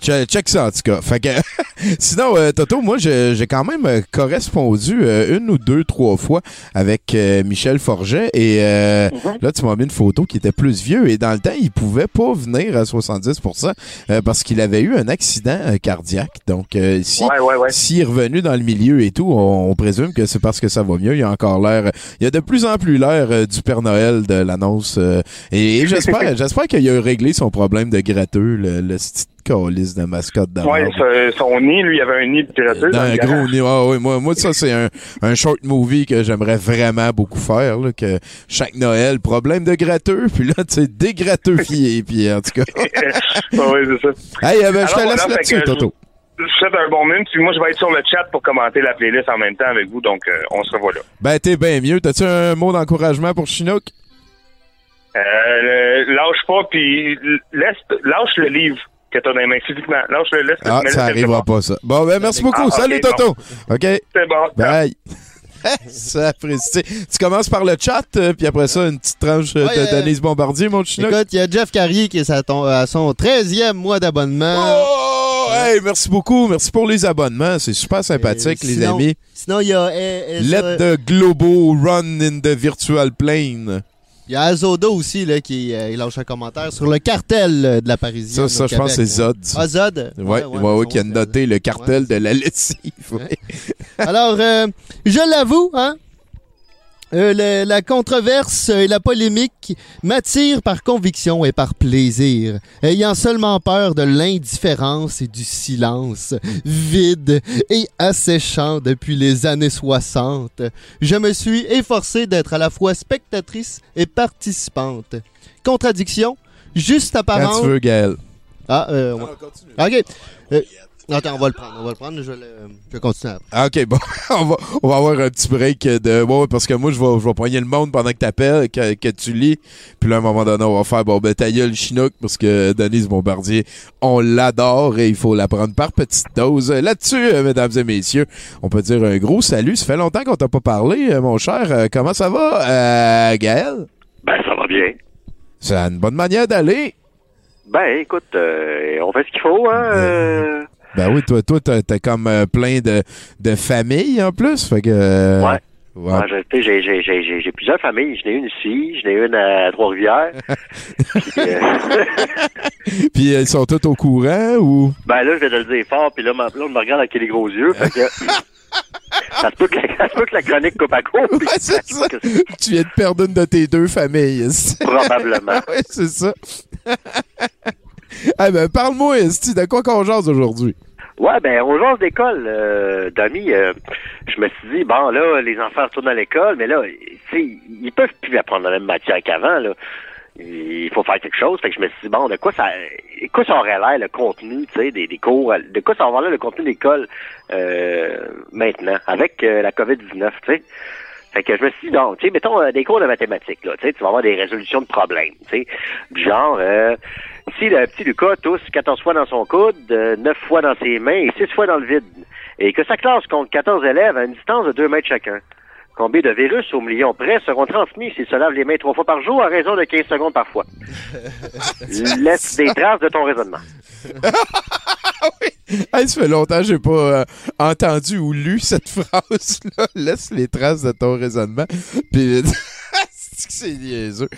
Che- Check ça en tout cas. Fait que, sinon, euh, Toto, moi, j'ai quand même euh, correspondu euh, une ou deux, trois fois avec euh, Michel Forget. Et euh, Mhm. là, tu m'as mis une photo qui était plus vieux. Et dans le temps, il pouvait pas venir à 70% euh, parce qu'il avait eu un accident cardiaque. Donc, euh, si, Ouais, ouais, ouais. s'il est revenu dans le milieu et tout, on, on présume que c'est parce que ça va mieux. Il a encore l'air. Il a de plus en plus l'air du Père Noël de l'annonce. euh, et et j'espère, j'espère qu'il a réglé son problème de gratteux, le, le calice de mascotte d'avant. Ouais, ce- son nid, lui, il avait un nid de. Dans dans un gros nez. Ah oui, moi, moi, ça, c'est un, un short movie que j'aimerais vraiment beaucoup faire. Là, que chaque Noël, problème de gratteux, puis là, tu sais, dégratteufié. puis en tout cas. Oui, c'est ça. Hey, euh, ben, je te laisse voilà, là-dessus, Toto. Je souhaite un bon mime. Puis moi, je vais être sur le chat pour commenter la playlist en même temps avec vous. Donc, euh, on se revoit là. Ben, t'es bien mieux. T'as-tu un mot d'encouragement pour Chinook? Euh, lâche pas, puis laisse, lâche le livre que t'as dans les mains physiquement. Lâche-le, laisse Ah, ça quelque arrivera part. pas, ça. Bon, ben, merci beaucoup. Ah, ok, Salut, Toto. OK? C'est bon. Bye. ça apprécie. Tu commences par le chat, euh, puis après ça, une petite tranche euh, Ouais, de euh, Denise Bombardier, mon Chinook. Écoute, il y a Jeff Carrier qui est à, ton- à son 13e mois d'abonnement. Oh! Hey, merci beaucoup. Merci pour les abonnements. C'est super sympathique, Euh, les amis. Sinon, il y a, Let the globo run in the virtual plane. Il y a Azoda aussi là, qui euh, il lâche un commentaire sur le cartel euh, de la Parisienne. Ça, ça je pense que c'est. Zod. Ah, Zod? Ouais, ouais, ouais, qui a noté le cartel de la lessive. Alors, euh, je l'avoue, hein, euh, la controverse et la polémique m'attirent par conviction et par plaisir, ayant seulement peur de l'indifférence et du silence, vide et asséchant depuis les années 60. Je me suis efforcé d'être à la fois spectatrice et participante. Contradiction, juste Quand apparente. tu veux, Gaël. Ah, euh, ouais. Ok. Euh, attends, on va le prendre, on va le prendre, je vais, le- je vais continuer après. Ah, OK, bon, on va, on va avoir un petit break de. Ouais, parce que moi, je vais, je vais poigner le monde pendant que t'appelles, que, que tu lis. Puis là, à un moment donné, on va faire, bon, ben, ta gueule, Chinook, parce que Denise Bombardier, on l'adore et il faut la prendre par petite dose. Là-dessus, euh, mesdames et messieurs, on peut dire un gros salut. Ça fait longtemps qu'on t'a pas parlé, euh, mon cher. Euh, comment ça va, euh, Gaël? Ben, ça va bien. C'est une bonne manière d'aller. Ben, écoute, euh, on fait ce qu'il faut, hein. euh, Ben oui, toi, toi, t'as comme euh, plein de, de familles en plus. Fait que. Ouais. j'ai- plusieurs familles. J'en ai une ici, j'en ai une à Trois-Rivières. Puis, euh, Puis ils sont tous au courant ou? ben là, je vais te le dire fort, puis là, ma- là, on me regarde avec les gros yeux. Fait que, ça, se peut que la, ça se peut que la chronique coupe à Ouais, ça Tu viens de perdre une de tes deux familles. Probablement. ouais, c'est ça. Ah ben, parle-moi, esti, de quoi qu'on jase aujourd'hui? Ouais, ben, aux gens d'école, euh, Dami, euh, je me suis dit, bon, là, les enfants retournent à l'école, mais là, ils peuvent plus apprendre la même matière qu'avant, là. Il faut faire quelque chose. Fait que je me suis dit, bon, de quoi ça, de quoi ça aurait l'air, le contenu, tu sais, des, des cours, de quoi ça aurait l'air, le contenu d'école, euh, maintenant, avec euh, la COVID-19, tu sais? Fait que je me suis dit, donc, tu sais, mettons euh, des cours de mathématiques, là, tu sais, tu vas avoir des résolutions de problèmes, tu sais. Du genre, euh, si le petit Lucas tousse 14 fois dans son coude, euh, 9 fois dans ses mains et 6 fois dans le vide, et que sa classe compte 14 élèves à une distance de 2 mètres chacun, combien de virus au million près seront transmis s'ils se lavent les mains trois fois par jour à raison de 15 secondes par fois? Laisse des traces de ton raisonnement. Hey, ça fait longtemps que j'ai pas euh, entendu ou lu cette phrase-là. Laisse les traces de ton raisonnement. Puis, c'est niaiseux?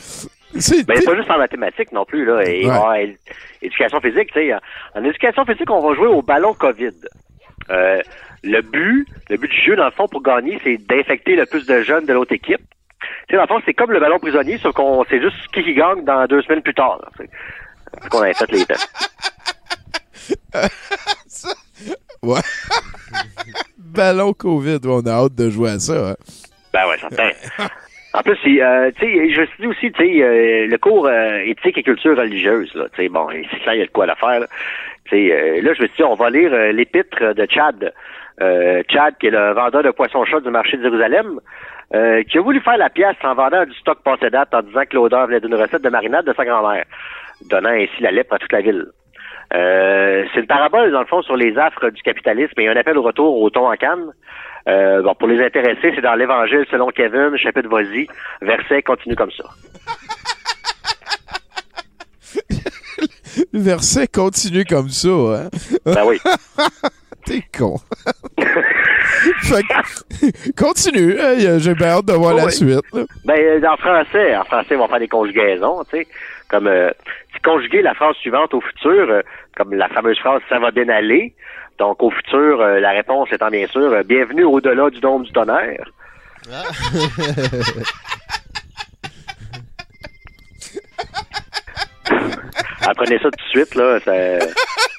C'est Ben, pas juste en mathématiques non plus, là. Et, Ouais. ah, éducation physique, tu sais. En, en éducation physique, on va jouer au ballon COVID. Euh, le but, le but du jeu, dans le fond, pour gagner, c'est d'infecter le plus de jeunes de l'autre équipe. Tu sais, dans le fond, c'est comme le ballon prisonnier, sauf qu'on sait juste qui qui gagne dans deux semaines plus tard, là. Fait qu'on avait fait les tests. Ouais. Ballon COVID, on a hâte de jouer à ça. hein. Ben ouais, certain. En plus, euh, tu sais, je me suis dit aussi, tu sais, euh, le cours euh, éthique et culture religieuse, là, tu sais, bon, c'est clair, il y a de quoi à faire. Là, Tu sais, euh, là je me suis dit, on va lire l'épître de Chad. Euh, Chad, qui est le vendeur de poissons chauds du marché de Jérusalem, euh, qui a voulu faire la pièce en vendant du stock passé date en disant que l'odeur venait d'une recette de marinade de sa grand-mère, donnant ainsi la lèpre à toute la ville. Euh, c'est une parabole, dans le fond, sur les affres du capitalisme et un appel au retour au ton en canne. Euh, bon, pour les intéressés, c'est dans l'Évangile selon Kevin, chapitre Voici, verset continue comme ça. Le verset continue comme ça, hein? Ben oui. T'es con. fait que, continue. hein, J'ai bien hâte de voir la Oui. suite. là. Ben, euh, en français, en français, ils vont faire des conjugaisons, tu sais. Comme, euh, conjuguer la phrase suivante au futur, euh, comme la fameuse phrase « ça va bien aller ». Donc, au futur, euh, la réponse étant bien sûr euh, Bienvenue au-delà du dôme du tonnerre ». Apprenez ça tout de suite, là. Ça,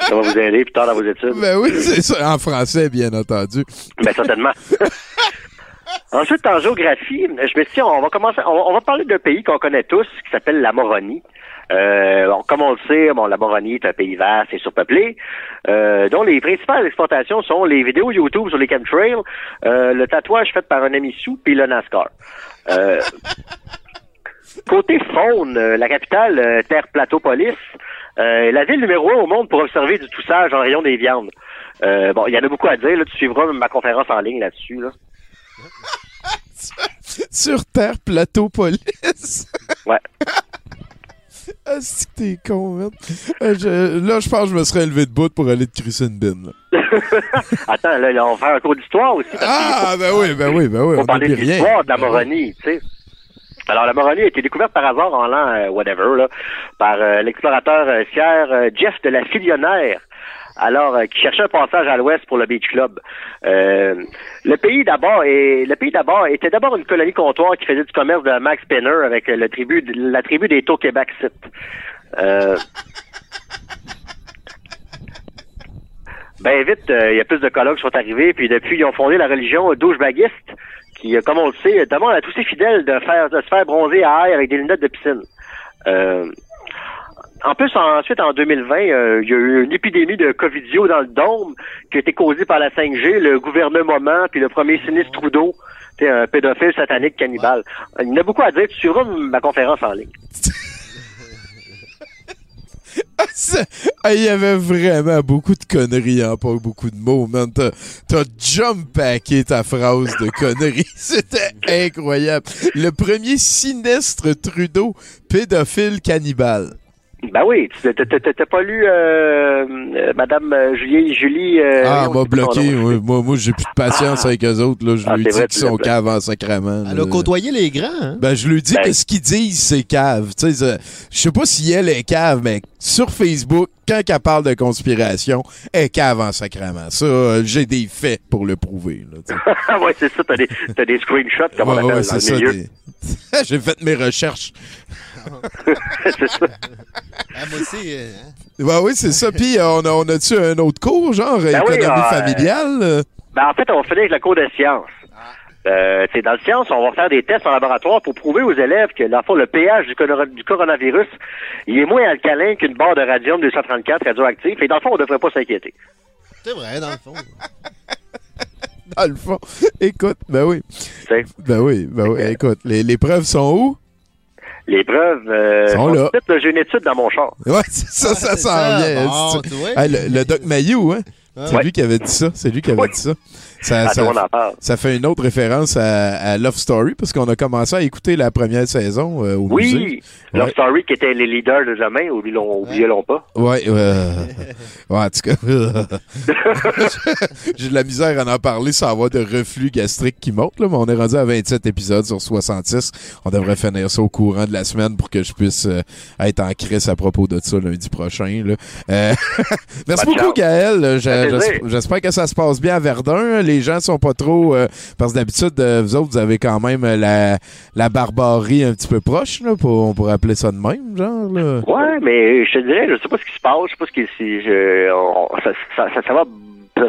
ça va vous aider plus tard dans vos études. Ben oui, c'est ça. En français, bien entendu. Ben, certainement. Ensuite, en géographie, je me suis dit, on va commencer, on va, parler d'un pays qu'on connaît tous, qui s'appelle la Moronie. Euh, bon, comme on le sait, bon, la Moronie est un pays vaste et surpeuplé, euh, dont les principales exportations sont les vidéos YouTube sur les chemtrails, euh, le tatouage fait par un ami sous, puis le NASCAR. Euh, côté faune, euh, la capitale, euh, Terre Plateau-Police, euh, la ville numéro un au monde pour observer du toussage en rayon des viandes. Euh, bon, il y en a beaucoup à dire, là, tu suivras ma conférence en ligne là-dessus. Là. Sur Terre, plateau, police. Ouais. Ah, que t'es con, man? Euh, je- là, je pense que je me serais levé de bout pour aller te crisser une bine. là. Attends, là, là, on va faire un cours d'histoire aussi. parce Ah, ben oui, ben oui, ben oui. faut On parler de l'histoire de la Moronie, tu sais. Alors, la Moronie a été découverte par hasard en l'an euh, whatever, là, par euh, l'explorateur euh, fier euh, Jeff de la Filionnaire, alors qui cherchait un passage à l'ouest pour le Beach Club. Le pays d'abord le pays d'abord était d'abord une colonie comptoir qui faisait du commerce de Max Penner avec tribu la tribu des Taux-Québec Euh, ben vite, il y a plus de colloques qui sont arrivés, puis depuis, ils ont fondé la religion douche-baguiste, qui, comme on le sait, demande à tous ses fidèles de faire de se faire bronzer à air avec des lunettes de piscine. Euh, en plus, ensuite, en 2020, euh, il y a eu une épidémie de Covidio dans le dôme qui a été causée par la 5G, le gouvernement, puis le premier sinistre Trudeau, un pédophile satanique cannibale. Il y en a beaucoup à dire. Tu suivras ma conférence en ligne. Il y avait vraiment beaucoup de conneries, hein, pas beaucoup de mots, man. T'as, t'as jump-packé ta phrase de conneries. C'était incroyable. Le premier sinistre Trudeau, pédophile cannibale. Ben oui, tu t'as- t'as t'as pas lu euh, euh, Madame euh, Julie Julie euh, ah, m'a bloqué. oui. Moi, moi j'ai plus de patience avec eux autres. Là. Je Ah, lui dis qu'ils sont caves en sacrament. Elle là. a côtoyé les grands, hein? Ben, je lui dis Ben- que ce qu'ils disent, c'est cave. Tu sais, ça- je sais pas si elle est cave, mais sur Facebook, quand elle parle de conspiration, elle est cave en sacrament. Ça, euh, j'ai des faits pour le prouver. Là, tu sais. Ah ouais, c'est ça, t'as des, t'as des screenshots, comme on Ouais, appelle ouais, dans c'est le ça. milieu. des- j'ai fait mes recherches. C'est ça. Ah, moi aussi. euh? Ben oui, c'est ça. Puis, euh, on a, on a-tu un autre cours, genre Ben oui, économie euh, familiale? euh? Ben, en fait, on va finir avec le cours de sciences. Euh, tu sais, dans le science, on va faire des tests en laboratoire pour prouver aux élèves que, dans le fond, le pH du, coro- du coronavirus, il est moins alcalin qu'une barre de radium 234 radioactif. Et dans le fond, on devrait pas s'inquiéter. C'est vrai, dans le fond. Dans le fond. Écoute, ben oui. Ben oui, ben oui. Écoute, les, les preuves sont où? Les preuves euh, Sont là. là, J'ai une étude dans mon char. Ouais, c'est ça, Ah, ça c'est s'en ça. vient. Bon, c'est-. Hey, le, le Doc Mayou, hein? C'est Ouais. lui qui avait dit ça. C'est lui qui avait Ouais. dit ça. Ça, ça, fait une autre référence à, à Love Story parce qu'on a commencé à écouter la première saison euh, au musée. Oui, Love Ouais. Story qui était les leaders de oublions- oublions-le pas. Ouais, euh, ouais, en tout cas, j'ai de la misère à en parler sans avoir de reflux gastrique qui monte, là, mais on est rendu à 27 épisodes sur 66. On devrait finir ça au courant de la semaine pour que je puisse euh, être en crise à propos de ça lundi prochain. Là. Euh, merci beaucoup. Gaël. J'espère que ça se passe bien à Verdun. Les gens sont pas trop... euh, parce que d'habitude, euh, vous autres, vous avez quand même euh, la, la barbarie un petit peu proche, là, pour, on pourrait appeler ça de même, genre. Là. Ouais, mais je te dirais, je sais pas ce qui se passe, je sais pas ce qui si je, on- ça, ça, ça, ça va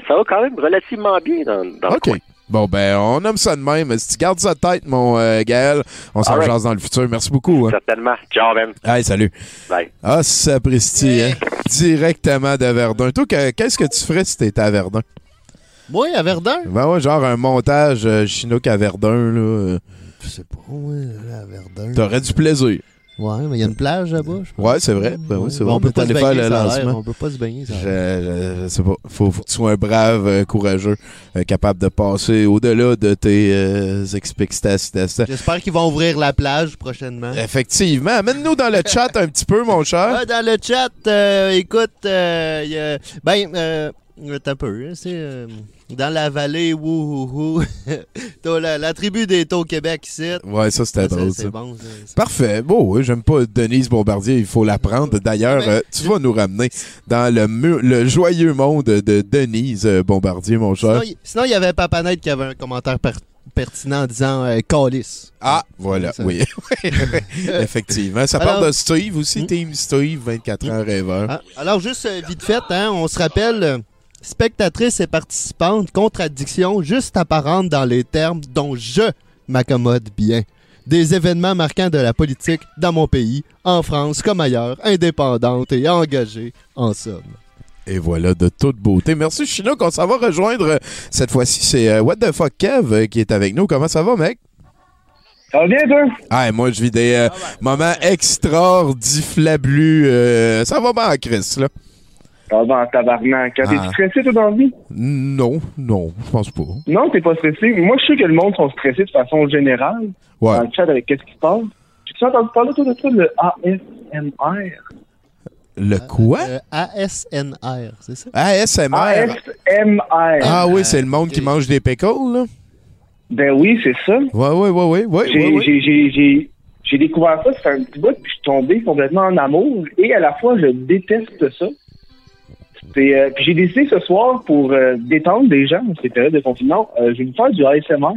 ça, va quand même relativement bien dans, dans le OK. coin. Bon, ben, on aime ça de même. Si tu gardes ça de tête, mon euh, Gaël, on s'en jase dans le futur. Merci beaucoup. Hein. Certainement. Ciao, Ben. Hey, salut. Bye. Ah, sapristi, hein? Directement de Verdun. Toi, que- qu'est-ce que tu ferais si t'étais à Verdun? Moi, à Verdun? Ben ouais, genre un montage euh, Chinook à Verdun, là. euh, Je sais pas, moi, là, à Verdun. T'aurais du plaisir. Ouais, mais il y a une plage là-bas. je pense. Ouais, c'est vrai. Ben oui, c'est vrai. on peut pas se aller faire baigner, le lancement. On peut pas se baigner, ça Je, sais pas. Faut, faut que tu sois un brave, euh, courageux, euh, capable de passer au-delà de tes euh, expectations. J'espère qu'ils vont ouvrir la plage prochainement. Effectivement. Amène-nous dans le chat un petit peu, mon cher. Ah, dans le chat, euh, écoute, euh, y a- ben, euh, un peu, hein, c'est euh, dans la vallée, wouhouhou. T'as la, la tribu des Taux Québec ici. Ouais, ça, c'était drôle, c'est bon, ça, ça. Parfait. Bon, oui, j'aime pas Denise Bombardier, il faut l'apprendre. D'ailleurs, euh, tu vas nous ramener dans le, le joyeux monde de Denise euh, Bombardier, mon cher. Sinon, il- y avait Papanette qui avait un commentaire per- pertinent en disant euh, Calice. Ah, voilà, Ça- oui. Effectivement. Ça Alors- parle de Steve aussi, Team Steve, 24 ans rêveur. Ah, alors, juste vite fait, hein, on se rappelle, spectatrices et participantes, contradiction juste apparente dans les termes dont je m'accommode bien. Des événements marquants de la politique dans mon pays, en France comme ailleurs, indépendante et engagée, en somme. Et voilà, de toute beauté. Merci, Chinook. On s'en va rejoindre. euh, Cette fois-ci, c'est euh, What the fuck Kev euh, qui est avec nous. Comment ça va, mec? Ça va bien, toi? Ah, moi, je vis des euh, moments extraordiflablus. euh, ça va bien, Chris, là. Ça va en tabarnak. T'es Ah. stressé, toi, dans la vie? Non, non, je pense pas. Non, t'es pas stressé. Moi, je sais que le monde sont stressés de façon générale. Ouais. Dans le chat avec qu'est-ce qui se passe? Tu as entendu parler, toi, de ça, le ASMR? Le quoi? Euh, ASNR, c'est ça? ASMR. ASMR. Ah oui, c'est le monde qui mange des pickles, là? Ben oui, c'est ça. Ouais, ouais, ouais, ouais, ouais, J'ai ouais, ouais. j'ai- découvert ça, fait un petit bout, puis je suis tombé complètement en amour. Et à la fois, je déteste ça. Euh, puis j'ai décidé ce soir, pour euh, détendre des gens, ces périodes de confinement, euh, je vais me faire du ASMR.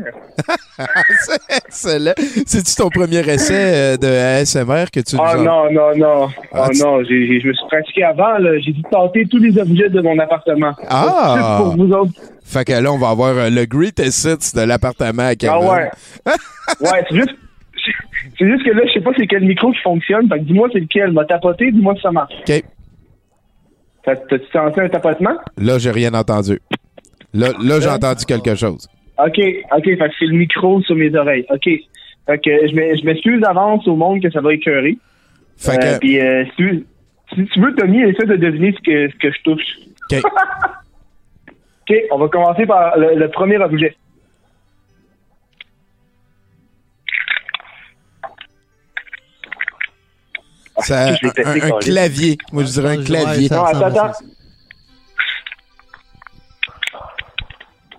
c'est excellent. C'est-tu ton premier essai de ASMR que tu nous Ah as- non, non, non. Ah, non, j'ai- j'ai- je me suis pratiqué avant. J'ai dû tenter tous les objets de mon appartement. Ah! Juste pour vous autres. Fait que là, on va avoir le greatest hits de l'appartement à Kevin. Ah ouais. ouais, c'est juste... C'est juste que là, je sais pas c'est quel micro qui fonctionne. Fait que dis-moi c'est lequel. M'a tapoté, dis-moi si ça marche. OK. T'as-tu senti un tapotement? Là, j'ai rien entendu. Là, là j'ai entendu quelque chose. OK, OK, fait que c'est le micro sur mes oreilles. OK. Fait que je m'e- je m'excuse d'avance au monde que ça va écœurer. Fait que- Euh, Puis euh, si, tu- si tu veux, Tommy, essaie de deviner ce que, ce que je touche. OK. OK, on va commencer par le, le premier objet. Ça- un, clavier. Moi, je dirais un clavier. Non, attends, attends.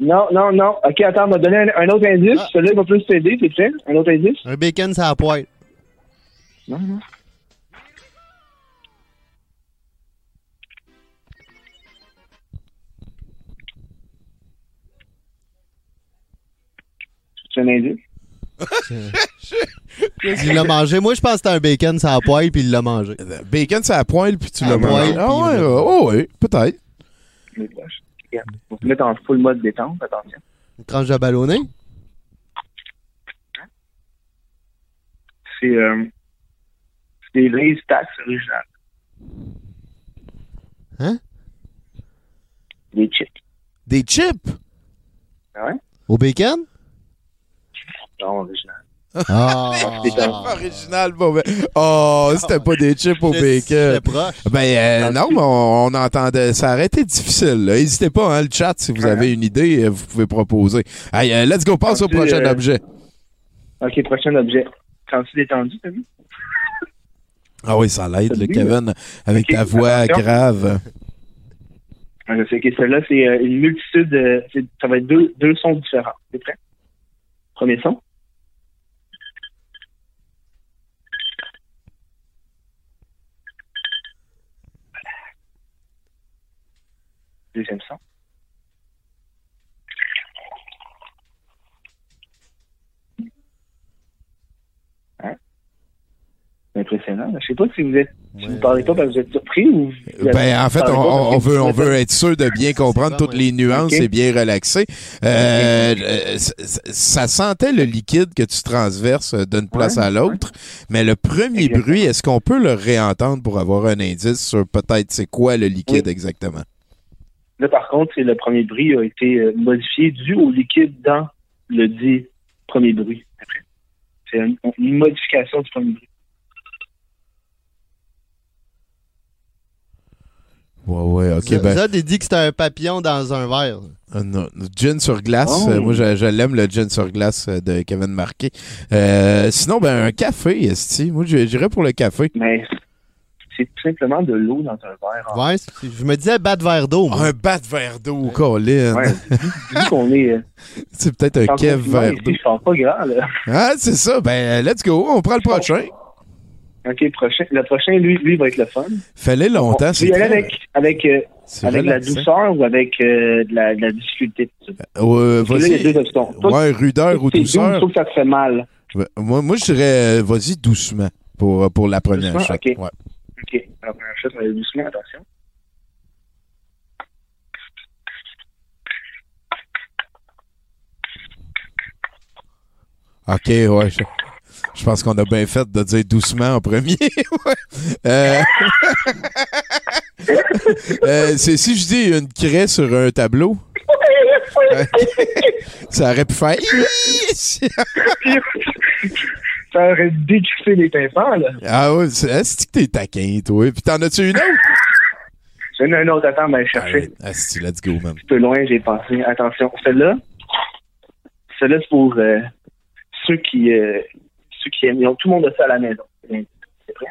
Non, non, non. OK, attends, on m'a donné un, un autre indice. Ah. Celui-là il va plus t'aider, c'est prêt? Un autre indice? Un bacon, ça a poêle. Non, non. C'est un indice? Il l'a mangé. Moi, je pense que c'était un bacon, ça a poêle, puis il l'a mangé. Bacon, c'est à poêle, puis tu l'as mangé. Ah puis ouais, l'a- oh, ouais, peut-être. Va se mettre en full mode détente, attention. Une tranche de ballonné. C'est euh, c'est des Lay's Tax originales. Hein? Des chips. Des chips? Ah ouais? Au bacon? Non, original. Ah! Original, bon, ben- Oh, c'était pas des chips au bacon. proche. Ben euh, non, mais on, on entendait. Ça aurait été difficile. là. N'hésitez pas, hein, le chat, si vous avez une idée, euh, vous pouvez proposer. Hey, euh, let's go, passe au prochain euh, objet. Ok, prochain objet. Quand-tu détendu, t'as vu? Ah oui, ça l'aide, le Kevin, avec ta voix attention. grave. Ah, Je sais que celle-là, c'est une multitude. ça va être deux, deux sons différents. T'es prêt? Premier son? Deuxième son. Hein? Impressionnant. Je sais pas si vous êtes, si vous parlez pas parce que vous êtes surpris ou. Ben, en fait, on, pas veut, on veut être sûr de bien comprendre toutes les nuances et bien relaxer. Euh, euh, ça sentait le liquide que tu transverses euh, d'une place Ouais, à l'autre, mais le premier Exactement. bruit, est-ce qu'on peut le réentendre pour avoir un indice sur peut-être c'est quoi le liquide Oui. exactement? Là, par contre, le premier bruit a été euh, modifié dû au liquide dans le dit premier bruit. Après. C'est une, une modification du premier bruit. Ouais, ouais, ok, Z- ben, Zod, il dit que c'était un papillon dans un verre? euh, non, gin sur glace. Oh. euh, moi, je, je l'aime, le gin sur glace euh, de Kevin Marquet. Euh, sinon, ben, un café, esti. Moi, je- j'irais pour le café. Mais c'est tout simplement de l'eau dans un verre. Ouais, je me disais bat de verre d'eau. moi. Un bat de verre d'eau, Colin. Ouais, vu, vu qu'on est euh, C'est peut-être un Kev verre ici, d'eau. je sens pas grand. Là. Ah, c'est ça. Ben, let's go. On prend le prochain. OK, prochain. Le prochain, lui, lui va être le fun. Fallait On longtemps. peut c'est y aller avec, avec, euh, avec la douceur ou avec euh, de, la, de la difficulté. Euh, Parce que là, il y a vas-y. deux options. Toi, Ouais, rudeur ou doux, douceur. trouve que ça te fait mal. Moi, moi je dirais, euh, vas-y doucement pour, pour la première Doucement? Ouais. OK. Alors, première chose, mais doucement, attention. OK, ouais. Je, je pense qu'on a bien fait de dire doucement en premier. Euh, euh, c'est si je dis une craie sur un tableau. Ça aurait pu faire. Ça aurait décuffé les tympans, là. ah ouais, c'est ah, c'est que t'es taquin, toi? Puis t'en as-tu une autre? J'en ai un autre à temps, mais chercher. Ah, c'est let's go, man. Un peu loin, j'ai pensé. Attention, celle-là, celle-là, c'est pour euh, ceux qui euh, ceux qui aiment. Ils ont- Tout le monde a ça à la maison. C'est prêt?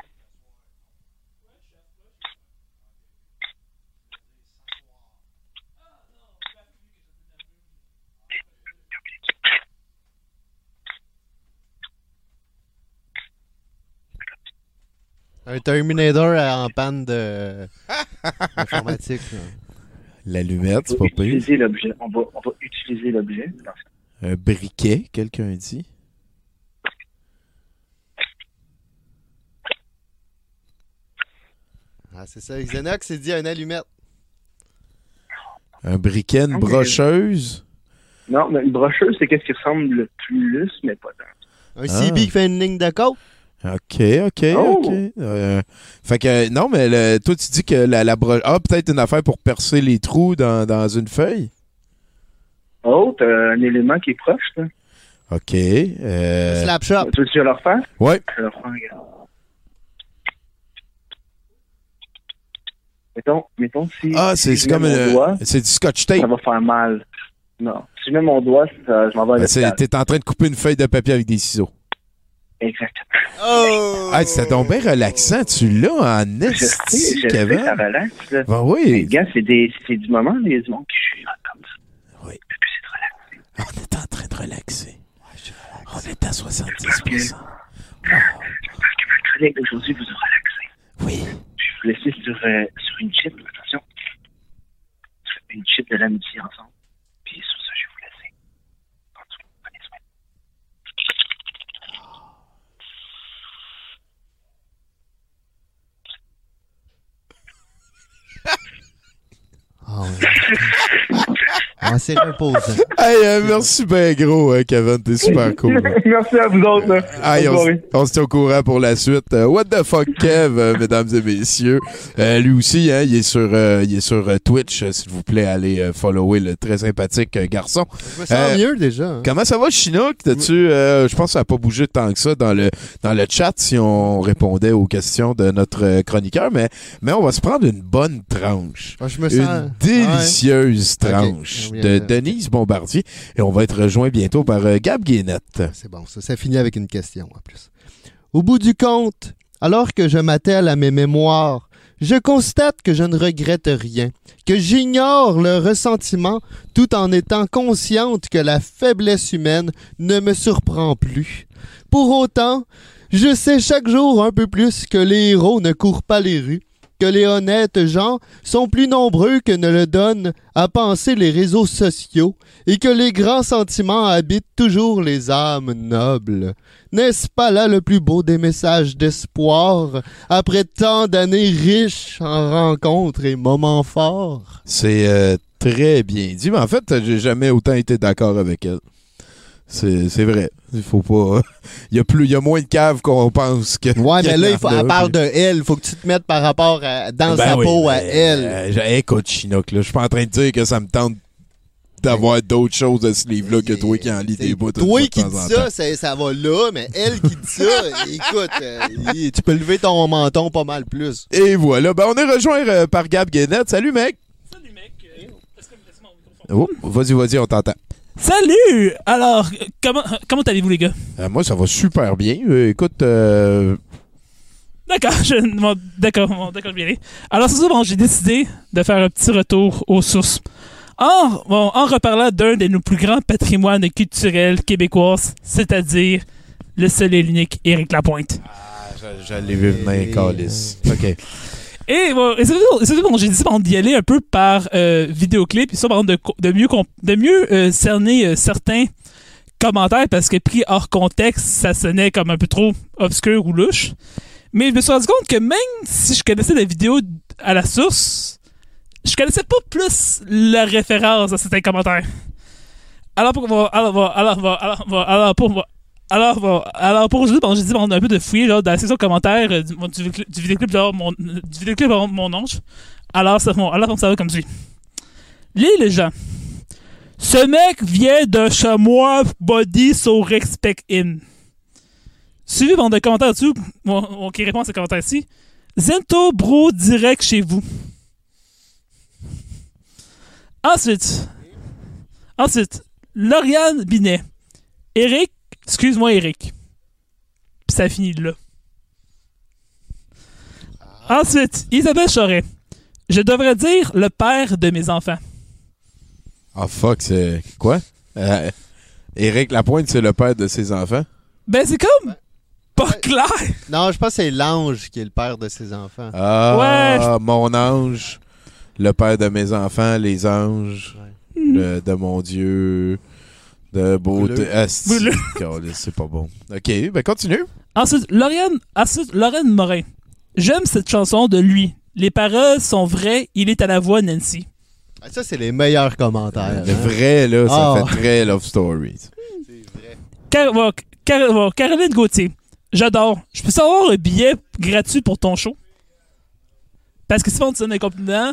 Un Terminator en panne de informatique. L'allumette, c'est On va pas pire. utiliser l'objet. On va, on va utiliser l'objet. Un briquet, quelqu'un dit. Ah, c'est ça. Xenox s'est dit un allumette. Un briquet, une brocheuse. Non, mais une brocheuse, c'est qu'est-ce qui ressemble le plus, mais pas tant. Un Ah. CB qui fait une ligne de côte. OK, OK, Oh! OK. Euh, fait que, non, mais le- toi, tu dis que la, la broche... Ah, peut-être une affaire pour percer les trous dans, dans une feuille? Oh, t'as un élément qui est proche, là. OK. Euh, Slap shop. Tu veux que je le refaire? ouais. Je le regarde. Mettons, mettons si. Ah, si c'est mets comme doigt, C'est du scotch ça tape. va faire mal. Non. Si je mets mon doigt, ça- je m'en vais à Ben. T'es en train de couper une feuille de papier avec des ciseaux. Exactement. Oh! Ah, c'était donc bien relaxant. Tu l'as en Je sais, esti, je sais, ça Kevin. relaxe, là. Ben Les oui. gars, c'est des, c'est du moment, les gens qui chutent comme ça. Oui. But, c'est de relaxer. On est en train de relaxer. On est à 70 J'espère que ma chronique d'aujourd'hui vous a relaxé. Oui. Je vais vous laisser sur, euh, sur une chip, attention. Une chip de l'amitié ensemble. Puis sur ça, je vais vous laisser. En tout cas, prenez soin. Ah, ouais. C'est reposant. Hey, euh, merci bien gros, hein, Kevin. T'es super cool. Merci à vous autres. là. Aïe, Bonne on, se tient au courant pour la suite. Euh, what the fuck, Kev, euh, mesdames et messieurs? Euh, lui aussi, hein, il est sur, euh, il est sur euh, Twitch. Euh, S'il vous plaît, allez euh, follower le très sympathique euh, garçon. Je me sens Euh, mieux déjà. hein. Comment ça va, Chinook? T'as-tu, euh, je pense que ça n'a pas bougé tant que ça dans le, dans le chat si on répondait aux questions de notre euh, chroniqueur, mais, mais on va se prendre une bonne tranche. Ah, je me sens. Une délicieuse Ouais. tranche Ok. de Denise Bombardier. Et on va être rejoint bientôt par euh, Gab Guénette. C'est bon, ça. Ça finit avec une question en plus. Au bout du compte, alors que je m'attelle à mes mémoires, je constate que je ne regrette rien, que j'ignore le ressentiment tout en étant consciente que la faiblesse humaine ne me surprend plus. Pour autant, je sais chaque jour un peu plus que les héros ne courent pas les rues, que les honnêtes gens sont plus nombreux que ne le donnent à penser les réseaux sociaux et que les grands sentiments habitent toujours les âmes nobles. N'est-ce pas là le plus beau des messages d'espoir après tant d'années riches en rencontres et moments forts? C'est euh, très bien dit, mais en fait, j'ai jamais autant été d'accord avec elle. C'est c'est vrai. Il faut pas. Il y a plus, il y a moins de caves qu'on pense que. Ouais, mais là, il faut, elle parle de elle. Il faut que tu te mettes par rapport à, dans Ben sa oui, peau à mais, elle. euh, écoute, Chinook, là, je suis pas en train de dire que ça me tente d'avoir d'autres choses de ce livre-là que toi qui en lis des bouts. Toi qui dis ça, ça va là, mais elle qui dit ça, écoute, euh, tu peux lever ton menton pas mal plus. Et voilà. Ben, on est rejoint euh, par Gab Guénette. Salut, mec. Salut, mec. Euh, est-ce que vous laissez mon microphone? Oh, vas-y, vas-y, on t'entend. Salut! Alors, comment, comment allez-vous, les gars? Euh, moi, ça va super bien. Euh, écoute, euh, D'accord, je, bon, d'accord, bon, d'accord, je vais y aller. Alors, c'est ça, bon, j'ai décidé de faire un petit retour aux sources. En, bon, en reparlant d'un de nos plus grands patrimoines culturels québécois, c'est-à-dire le seul et l'unique Éric Lapointe. j'allais vu venir, Calis. OK. Et, bon, et c'est et bon, j'ai décidé bon, d'y aller un peu par euh, vidéoclip, histoire par exemple, de, mieux, de mieux euh, cerner euh, certains commentaires, parce que pris hors contexte, ça sonnait comme un peu trop obscur ou louche. Mais je me suis rendu compte que même si je connaissais la vidéo à la source, je connaissais pas plus la référence à certains commentaires. Alors pour alors, alors, alors, alors, alors, pour alors, bon, alors pour aujourd'hui, bon, j'ai dit bon, on a un peu de fouiller genre, dans la section commentaires euh, du, du, du vidéoclip de mon, du vidéoclip mon oncle. Alors, ça, bon, alors ça va comme suit. Les les gens. Ce mec vient de chamois body so respect in. Suivi bon, de commentaires dessus, bon, bon, qui répond à ce commentaire-ci. Zento bro direct chez vous. Ensuite, ensuite, Lauriane Binet. Eric, excuse-moi Eric. Puis ça finit là. Ensuite, Isabelle Choret. Je devrais dire le père de mes enfants. Ah, fuck, c'est. Quoi? Euh, Éric Lapointe, c'est le père de ses enfants? Ben c'est comme pas clair. Non, je pense que c'est l'ange qui est le père de ses enfants. Ah, mon ange, le père de mes enfants, les anges, le- de mon Dieu, de beauté. Câlisse, c'est pas bon. OK, ben continue. Ensuite, Lauriane, ensuite, Lorraine Morin. J'aime cette chanson de lui. Les paroles sont vraies, il est à la voix Nancy. Ah, Ça, c'est les meilleurs commentaires. Le hein. vrai, là, ça Ah. fait très love story. Car- bon, Car- bon, Caroline Gauthier. J'adore. Je peux savoir un billet gratuit pour ton show? Parce que si on te donne un compliment,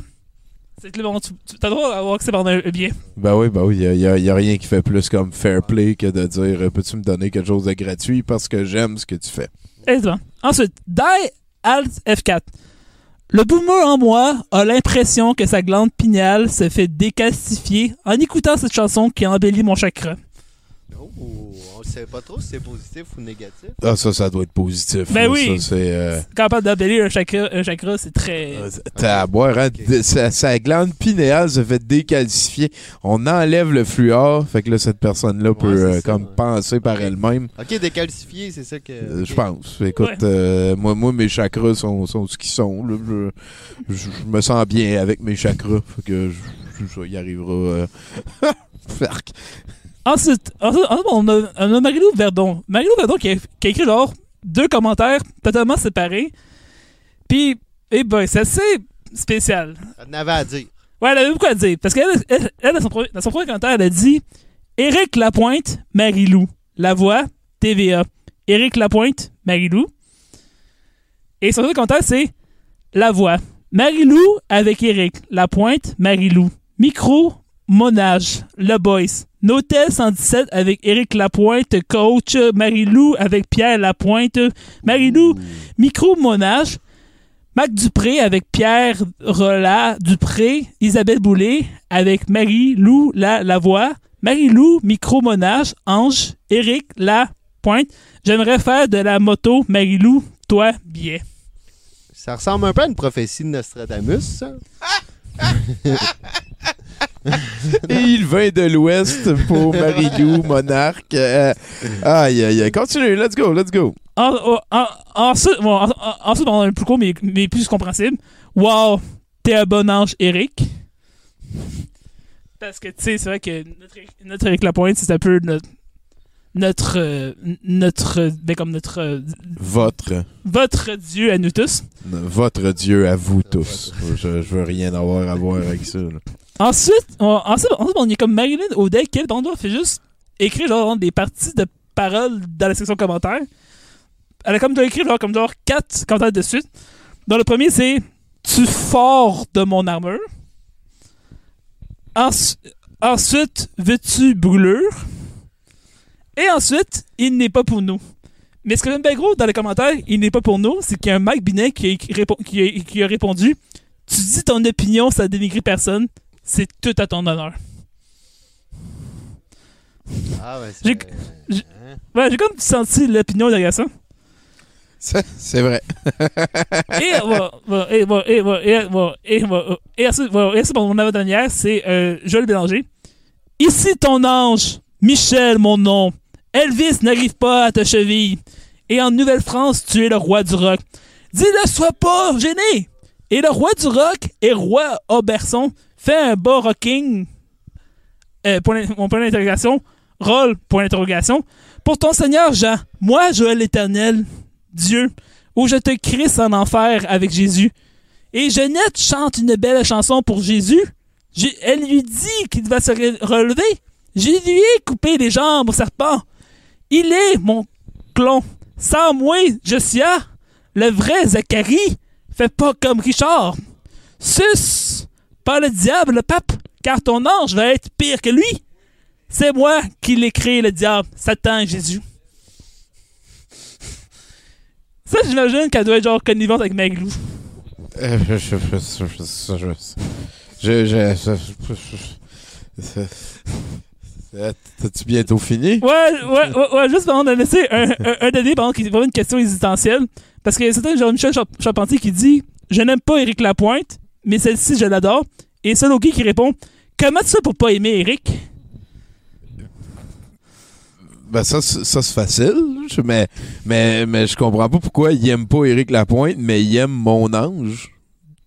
c'est que là, bon, tu, tu as le droit accès par un, un billet. Ben oui, ben oui, il y, a- a rien qui fait plus comme fair play que de dire euh, peux-tu me donner quelque chose de gratuit parce que j'aime ce que tu fais? Exactement. Ensuite, Die Alt F4. Le boomer en moi a l'impression que sa glande pinéale se fait décalcifier en écoutant cette chanson qui embellit mon chakra. Oh, on ne sait pas trop si c'est positif ou négatif. Ah, ça, ça doit être positif. Ben là, oui. Ça, c'est. euh, Capable d'embellir un chakra, un chakra c'est très. T'as à boire, hein? Sa, sa glande pinéale se fait décalcifier. On enlève le fluor, fait que là, cette personne-là peut euh, ça, comme ouais. penser par elle-même. Ok, décalcifié, c'est ça que. Euh. Je pense. Écoute, Ouais. euh, moi, moi, mes chakras sont, sont ce qu'ils sont. là. Je, je- je me sens bien avec mes chakras. Fait que je, je- ça y arrivera. Ensuite, ensuite, ensuite, on a, on a Marilou Verdon. Marilou Verdon qui a, qui a écrit alors deux commentaires totalement séparés. Puis, eh ben, c'est assez spécial. Elle en avait à dire. Ouais, elle avait beaucoup à dire. Parce qu'elle, elle, elle, dans, son premier, dans son premier commentaire, elle a dit Éric Lapointe, Marilou. La voix, TVA. Éric Lapointe, Marilou. Et son deuxième commentaire, c'est La voix. Marilou avec Éric Lapointe, Marilou. Micro, Monage, Le Boys. Notel 117 avec Éric Lapointe, coach. Marilou avec Pierre Lapointe. Marilou, Micro, Monage. Mac Dupré avec Pierre Rolla Dupré, Isabelle Boulay avec Marie-Lou La Lavoie, Marie-Lou Micromonage, Ange, Éric La Pointe. J'aimerais faire de la moto, Marie-Lou, toi, billet. Ça ressemble un peu à une prophétie de Nostradamus, ça. Et il vient de l'Ouest pour Marilou, Monarque. Euh, aïe, aïe, aïe. Continue, let's go, let's go. En- en- en- ensuite, bon, en- en- ensuite, on a un plus court, mais, mais plus compréhensible. Wow, t'es un bon ange, Eric. Parce que, tu sais, c'est vrai que notre, notre Eric Lapointe, c'est un peu notre. Notre. euh, notre. Ben, comme notre. euh, Votre. votre Dieu à nous tous. Votre Dieu à vous tous. Je, je veux rien avoir à voir avec ça. là. Ensuite, on, ensuite, ensuite, on est comme Marilyn Audet, qui, doit fait juste écrire genre, des parties de paroles dans la section commentaires. Elle a comme doit écrire genre, comme genre quatre commentaires de suite. Dans le premier, c'est Tu fort de mon armure. Ensu- ensuite, veux-tu brûlure? Et ensuite, il n'est pas pour nous. Mais ce que j'aime bien gros dans les commentaires, il n'est pas pour nous, c'est qu'il y a un Mike Binet qui a, qui a- qui a répondu Tu dis ton opinion, ça dénigre personne. C'est tout à ton honneur. Ah, ouais, J'ai j'ai- ouais, j'ai comme senti l'opinion derrière ça. C'est c'est vrai. Et, pour mon avant-dernière, c'est euh, Joël Bélanger. Ici ton ange, Michel, mon nom. Elvis n'arrive pas à ta cheville. Et en Nouvelle-France, tu es le roi du rock. Dis-le, sois pas gêné. Et le roi du rock et roi Auberson un bas rocking. Euh, point mon point d'interrogation. Roll, point d'interrogation. Pour ton Seigneur Jean, moi, Joël l'Éternel, Dieu, où je te crisse en enfer avec Jésus. Et Jeannette chante une belle chanson pour Jésus. Elle lui dit qu'il va se re- relever. Je lui ai coupé les jambes au serpent. Il est mon clon. Sans moi, Josia, le vrai Zacharie, fait pas comme Richard. Sus, par le diable, le pape, car ton ange va être pire que lui. C'est moi qui l'ai créé, le diable, Satan et Jésus. Ça, j'imagine qu'elle doit être genre connivente avec Maglou. Je, je, je, je T'as-tu bientôt fini? Ouais, ouais, ouais, ouais juste avant de laisser un, un, un pendant qu'il y a une question existentielle. Parce que c'est un genre Michel Charpentier qui dit Je n'aime pas Éric Lapointe, mais celle-ci, je l'adore. Et c'est Loki qui répond Comment tu fais pour pas aimer Éric Ben ça, c'est- ça c'est facile, mais, mais, mais je comprends pas pourquoi il aime pas Éric Lapointe, mais il aime Mon Ange.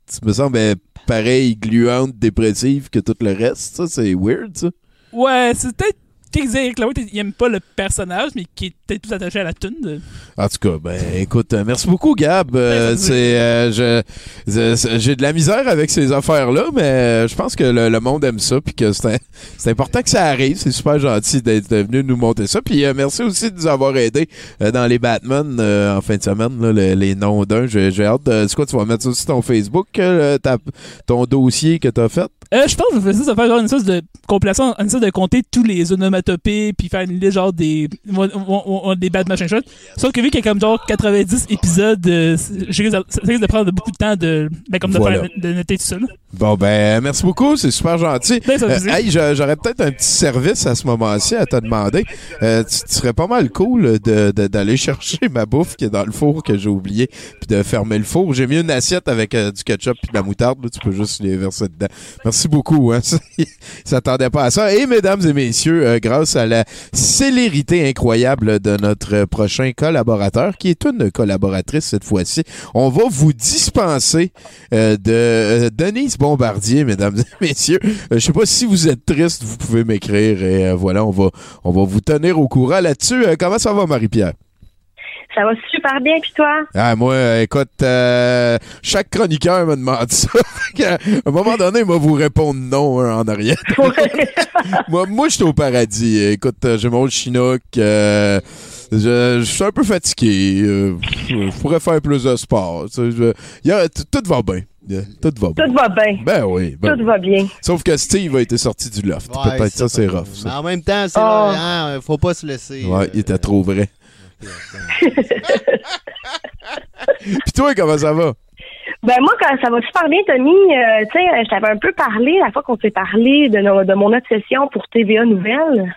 Ça me semble ben, pareil, gluante, dépressive que tout le reste. Ça, c'est weird, ça. Ouais, c'est peut-être disait Éric Lapointe, il aime pas le personnage, mais qui est peut-être plus attaché à la tune. de- En tout cas, ben écoute, euh, merci beaucoup Gab. Euh, Ben, c'est euh, je- j'ai de la misère avec ces affaires-là, mais euh, je pense que le, le monde aime ça, puis que c'est c'est important que ça arrive. C'est super gentil d'être venu nous monter ça. Puis euh, merci aussi de nous avoir aidés euh, dans les Batman euh, en fin de semaine, là, le- les noms d'un. J'ai hâte de. C'est quoi, tu vas mettre ça sur ton Facebook, euh, ta- ton dossier que t'as fait? Euh, je pense que je de faire genre une espèce de compilation, une espèce de compter tous les onomatopées, puis faire une liste genre des, on- on- on- des bad machin. Sauf que vu qu'il y a comme genre 90 épisodes, euh, je risque de- ça risque de prendre beaucoup de temps de, ben, comme de, Voilà. faire, de noter tout ça. là. Bon, ben, merci beaucoup, c'est super gentil. Ben, ça Euh, hey, j'a- j'aurais peut-être un petit service à ce moment-ci à te demander. Euh, tu, tu serais pas mal cool de- de- d'aller chercher ma bouffe qui est dans le four que j'ai oublié, puis de fermer le four. J'ai mis une assiette avec euh, du ketchup puis de la moutarde. là, tu peux juste les verser dedans. Merci beaucoup. Hein, il s'attendait pas à ça. Et mesdames et messieurs, euh, grâce à la célérité incroyable de notre prochain collaborateur, qui est une collaboratrice cette fois-ci, on va vous dispenser euh, de euh, Denise Bombardier, mesdames et messieurs. Je sais pas si vous êtes triste, vous pouvez m'écrire et voilà, on va on va vous tenir au courant là-dessus. Comment ça va, Marie-Pierre? Ça va super bien, puis toi? Ah, moi, euh, écoute, euh, chaque chroniqueur me demande ça. À un moment donné, il va vous répondre non hein, en arrière. moi, moi je suis au paradis. Écoute, euh, j'ai mon chinook. euh, je, je suis un peu fatigué. euh, je pourrais faire plus de sport. je- y a- tout va bien. Yeah, Tout va bien. Tout va bien. Ben oui. ben Tout oui. va bien. Sauf que Steve a été sorti du loft. Ouais, Peut-être ça, c'est pas- rough. Mais Ça. en même temps, c'est Oh. hein, faut pas se laisser. Ouais, il était trop vrai. Puis toi, comment ça va? Ben moi, quand ça va super bien, Tommy, euh, tu sais, je t'avais un peu parlé la fois qu'on s'est parlé de, de mon obsession pour TVA Nouvelles.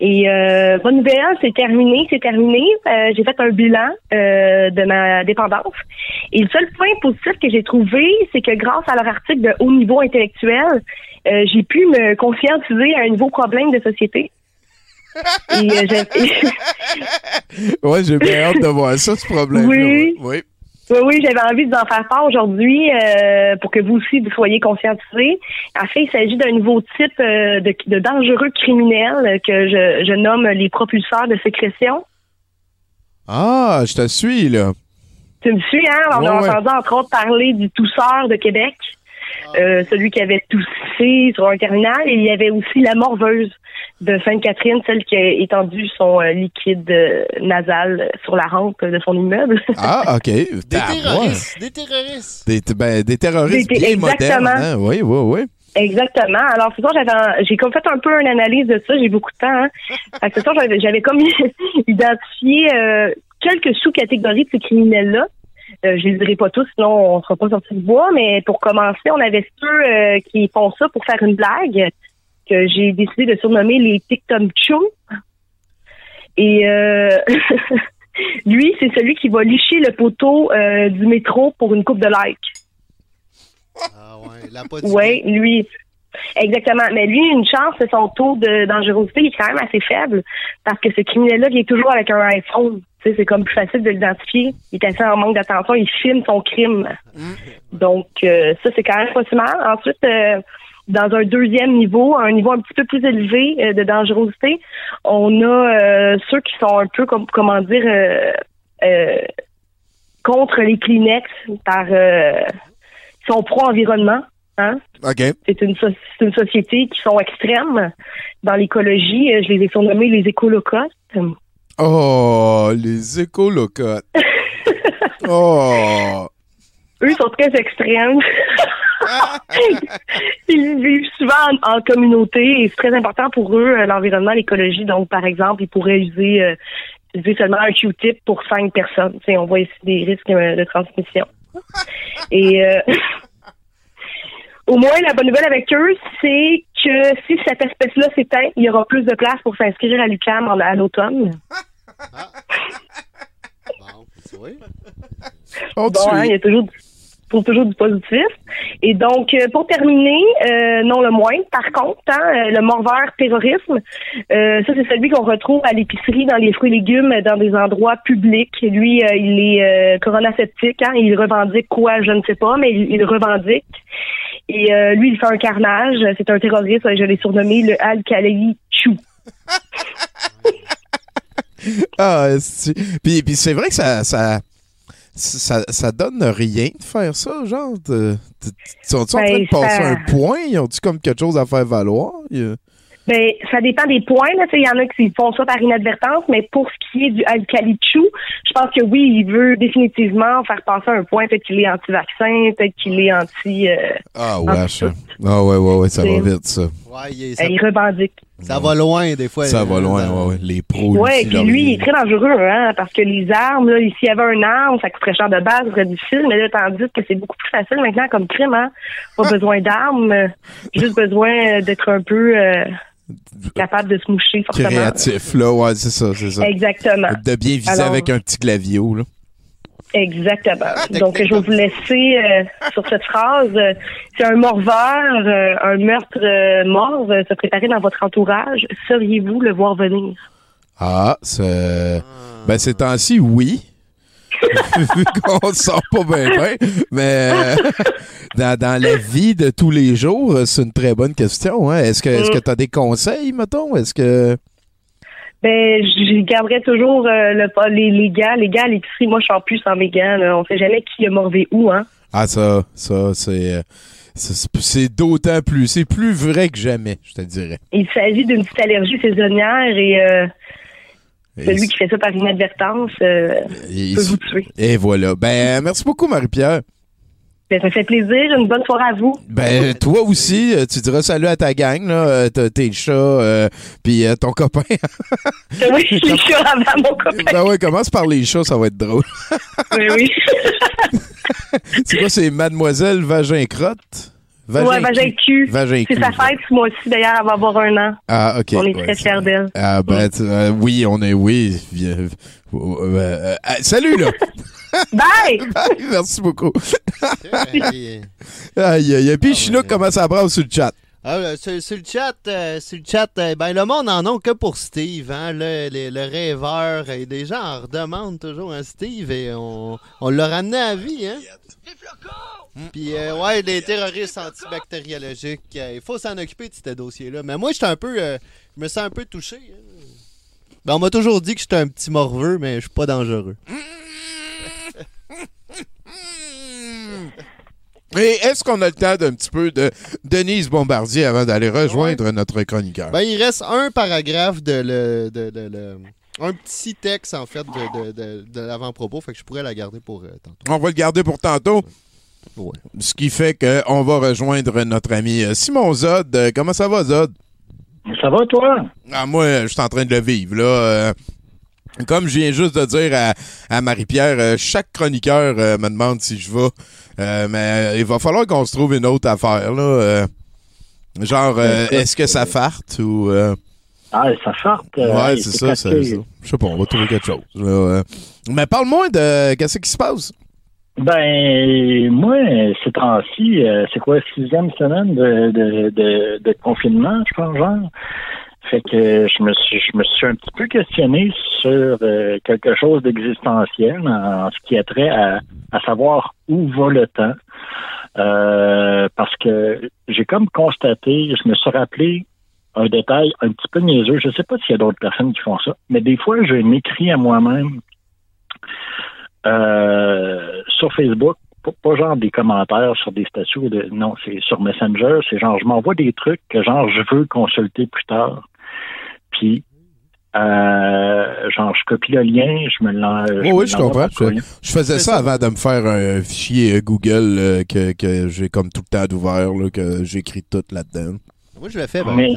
Et euh, nouvelle, c'est terminé, c'est terminé. Euh, j'ai fait un bilan euh, de ma dépendance. Et le seul point positif que j'ai trouvé, c'est que grâce à leur article de haut niveau intellectuel, euh, j'ai pu me conscientiser à un nouveau problème de société. Euh, j'ai- Ouais, j'ai bien hâte de voir ça, ce problème-là. Oui. ouais. Oui. Oui, oui, j'avais envie de vous en faire part aujourd'hui euh, pour que vous aussi vous soyez conscientisés. En fait, il s'agit d'un nouveau type euh, de, de dangereux criminels que je, je nomme les propulseurs de sécrétion. Ah, je te suis, là. Tu me suis, hein? On Ouais, a ouais. entendu entre autres parler du tousseur de Québec, euh, celui qui avait toussé sur un terminal, et il y avait aussi la morveuse de Sainte-Catherine, celle qui a étendu son euh, liquide euh, nasal sur la rampe de son immeuble. Ah, OK. Des terroristes, des terroristes. Des, ben, des terroristes Des- bien exactement. modernes. hein? Oui, oui, oui. Exactement. Alors, c'est ça, j'avais, j'ai comme fait un peu une analyse de ça. J'ai beaucoup de temps. Hein. Fait que c'est ça, j'avais, j'avais comme identifié euh, quelques sous-catégories de ces criminels-là. Euh, je les dirai pas tous, sinon on sera pas sorti du bois. Mais pour commencer, on avait ceux euh, qui font ça pour faire une blague que j'ai décidé de surnommer les TikTok Chou. Et euh, lui, c'est celui qui va licher le poteau du métro pour une coupe de likes. Ah ouais, la Oui, lui. Exactement. Mais lui, une chance, c'est son taux de dangerosité est quand même assez faible parce que ce criminel-là, est toujours avec un iPhone. C'est comme plus facile de l'identifier. Il est assez en manque d'attention. Il filme son crime. Donc, euh, ça, c'est quand même pas si mal. Ensuite, euh, dans un deuxième niveau, un niveau un petit peu plus élevé euh, de dangerosité, on a ceux qui sont un peu, comme comment dire, contre les Kleenex par... Qui sont pro-environnement. Hein? C'est une, so- c'est une société qui sont extrêmes dans l'écologie. Euh, Je les ai surnommés les écolocotes. Oh, les écolocotes. oh. Eux sont très extrêmes. ils vivent souvent en, en communauté et c'est très important pour eux, euh, l'environnement, l'écologie. Donc, par exemple, ils pourraient user, euh, utiliser seulement un Q-tip pour cinq personnes. On voit ici des risques de transmission. Et euh, au moins, la bonne nouvelle avec eux, c'est que si cette espèce-là s'éteint, il y aura plus de place pour s'inscrire à l'UQAM en- à l'automne. On Bon, hein, il y a toujours, pour toujours du positif. Et donc, euh, pour terminer, euh, non le moins, par contre, hein, euh, le morveur terrorisme, euh, ça c'est celui qu'on retrouve à l'épicerie, dans les fruits et légumes, dans des endroits publics. Lui, euh, il est euh, coronasceptique, hein, il revendique quoi, je ne sais pas, mais il, il revendique. Et euh, lui, il fait un carnage. C'est un terroriste, je l'ai surnommé le Al-Khalili Chou. Ah, puis, puis c'est vrai que ça, ça, ça, ça donne rien de faire ça, genre. de- de- Sont-ils en train Ben, de passer ça- un point? Ils ont-tu comme quelque chose à faire valoir? Ben, ça dépend des points. Là. Tu sais, Il y en a qui font ça par inadvertance, mais pour ce qui est du Alcalichou, je pense que oui, il veut définitivement faire passer un point. Peut-être qu'il est anti-vaccin, peut-être qu'il est anti... euh, Ah, wesh. Ah, ouais, ouais, ouais, ça va vite, ça. Ouais, il, est- euh, ça, il revendique. ça va loin des fois. Ça va loin, ouais, ouais. Les pros. Ouais, puis lui, il est très dangereux, hein, parce que les armes, là, s'il y avait une arme, ça coûterait cher de base, ça serait difficile, mais là, tandis que c'est beaucoup plus facile maintenant comme crime, hein. Pas besoin d'armes, juste besoin euh, d'être un peu euh, capable de se moucher, forcément. Créatif, là, ouais, c'est ça, c'est ça. Exactement. De bien viser Alors- avec un petit clavio, là. Exactement. Ah, Donc, je vais vous laisser euh, sur cette phrase. Euh, C'est un morveur, euh, un meurtre euh, mort euh, se préparer dans votre entourage. Sauriez-vous le voir venir? Ah, c'est. Ben, ces temps-ci, oui. Vu qu'on ne sort pas bien, bien. Mais euh, dans, dans la vie de tous les jours, c'est une très bonne question. Hein? Est-ce que est-ce que tu as des conseils, mettons? Est-ce que. Ben, je garderai toujours euh, le, les, les gars. Les à l'épicerie, moi, je sors plus sans mes gants. Là. On sait jamais qui a morvé où, hein? Ah, ça, ça, c'est. euh, c'est c'est d'autant plus. C'est plus vrai que jamais, je te dirais. Il s'agit d'une petite allergie saisonnière et euh, Et, celui qui fait ça par inadvertance euh, et- peut vous tuer. et voilà. Ben, merci beaucoup, Marie-Pierre. Ben, ça fait plaisir. Une bonne soirée à vous. Ben, toi aussi, euh, tu diras salut à ta gang, là, euh, tes chats, euh, puis euh, ton copain. oui, je suis avant mon copain. ben ouais, commence par les chats, ça va être drôle. Oui, oui. C'est quoi, c'est Mademoiselle Vagin Crotte? Ouais, vagin cul. Vagin C'est sa fête ce mois-ci, d'ailleurs, elle va avoir un an. Ah, ok. On est ouais, très fiers d'elle. Ah, ben, tu- euh, oui, on est, oui. euh, euh, salut, là! Bye! Merci beaucoup. Aïe, aïe, aïe. Puis Chinook commence à brasse sur le chat? Ah, là, sur, sur le chat, euh, sur le chat, euh, ben le monde en a que pour Steve, hein, le, le- le rêveur. Et des gens en redemandent toujours à Steve et on, on l'a ramené à vie, hein. Puis euh, ouais, les terroristes antibactériologiques, euh, il faut s'en occuper de ce dossier-là. Mais moi, j'étais un peu, euh, je me sens un peu touché. hein. Ben, on m'a toujours dit que j'étais un petit morveux, mais je suis pas dangereux. Et est-ce qu'on a le temps d'un petit peu de Denise Bombardier avant d'aller rejoindre notre chroniqueur? Ben, il reste un paragraphe de le, de, de- le- un petit texte en fait de, de, de- de l'avant-propos, fait que je pourrais la garder pour euh, tantôt. On va le garder pour tantôt. Ouais. Ce qui fait qu'on va rejoindre notre ami euh, Simon Zod. Euh, Comment ça va, Zod? Ça va, toi? Ah, moi, je suis en train de le vivre, là. Euh, comme je viens juste de dire à, à Marie-Pierre, euh, chaque chroniqueur euh, me demande si je vais. Euh, mais euh, il va falloir qu'on se trouve une autre affaire, là. Euh, genre, euh, Écoute, est-ce que ça farte ou... euh, Ah, ça sort. ouais, c'est ça, c'est ça. Je sais pas, on va trouver quelque chose. là, euh. Mais parle-moi de qu'est-ce qui se passe? Ben, moi, ces temps-ci, euh, c'est quoi, sixième semaine de, de, de, de confinement, je pense, genre? Fait que je me suis, je me suis un petit peu questionné sur euh, quelque chose d'existentiel en, ce qui a trait à, à savoir où va le temps. Euh, parce que j'ai comme constaté, je me suis rappelé un détail un petit peu niaiseux. Je sais pas s'il y a d'autres personnes qui font ça, mais des fois, je m'écris à moi-même euh, sur Facebook, pas, pas genre des commentaires sur des statuts, de, non, c'est sur Messenger, c'est genre je m'envoie des trucs que genre je veux consulter plus tard. Puis euh, genre je copie le lien, je me l'en. Oui, oui, je l'envoie comprends. Je, faisais ça avant de me faire un fichier euh, Google euh, que, que j'ai comme tout le temps d'ouvert, là, que j'écris tout là-dedans. Moi, je le fais, par Mais-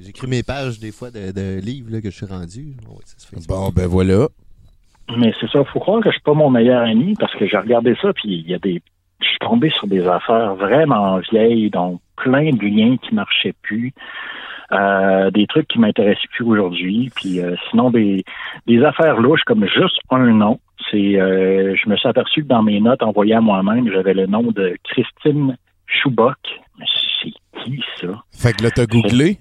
J'écris mes pages des fois de, de livres là, que je suis rendu. Ouais, ça se fait. Bon, ben voilà. Mais c'est ça, faut croire que je suis pas mon meilleur ami parce que j'ai regardé ça puis il y a des je suis tombé sur des affaires vraiment vieilles, donc plein de liens qui marchaient plus. Euh, des trucs qui m'intéressaient plus aujourd'hui, puis euh, sinon des, des affaires louches comme juste un nom. C'est, euh, je me suis aperçu que dans mes notes envoyées à moi-même, j'avais le nom de Christine Chouboc. Mais c'est qui ça? Fait que là, t'as googlé?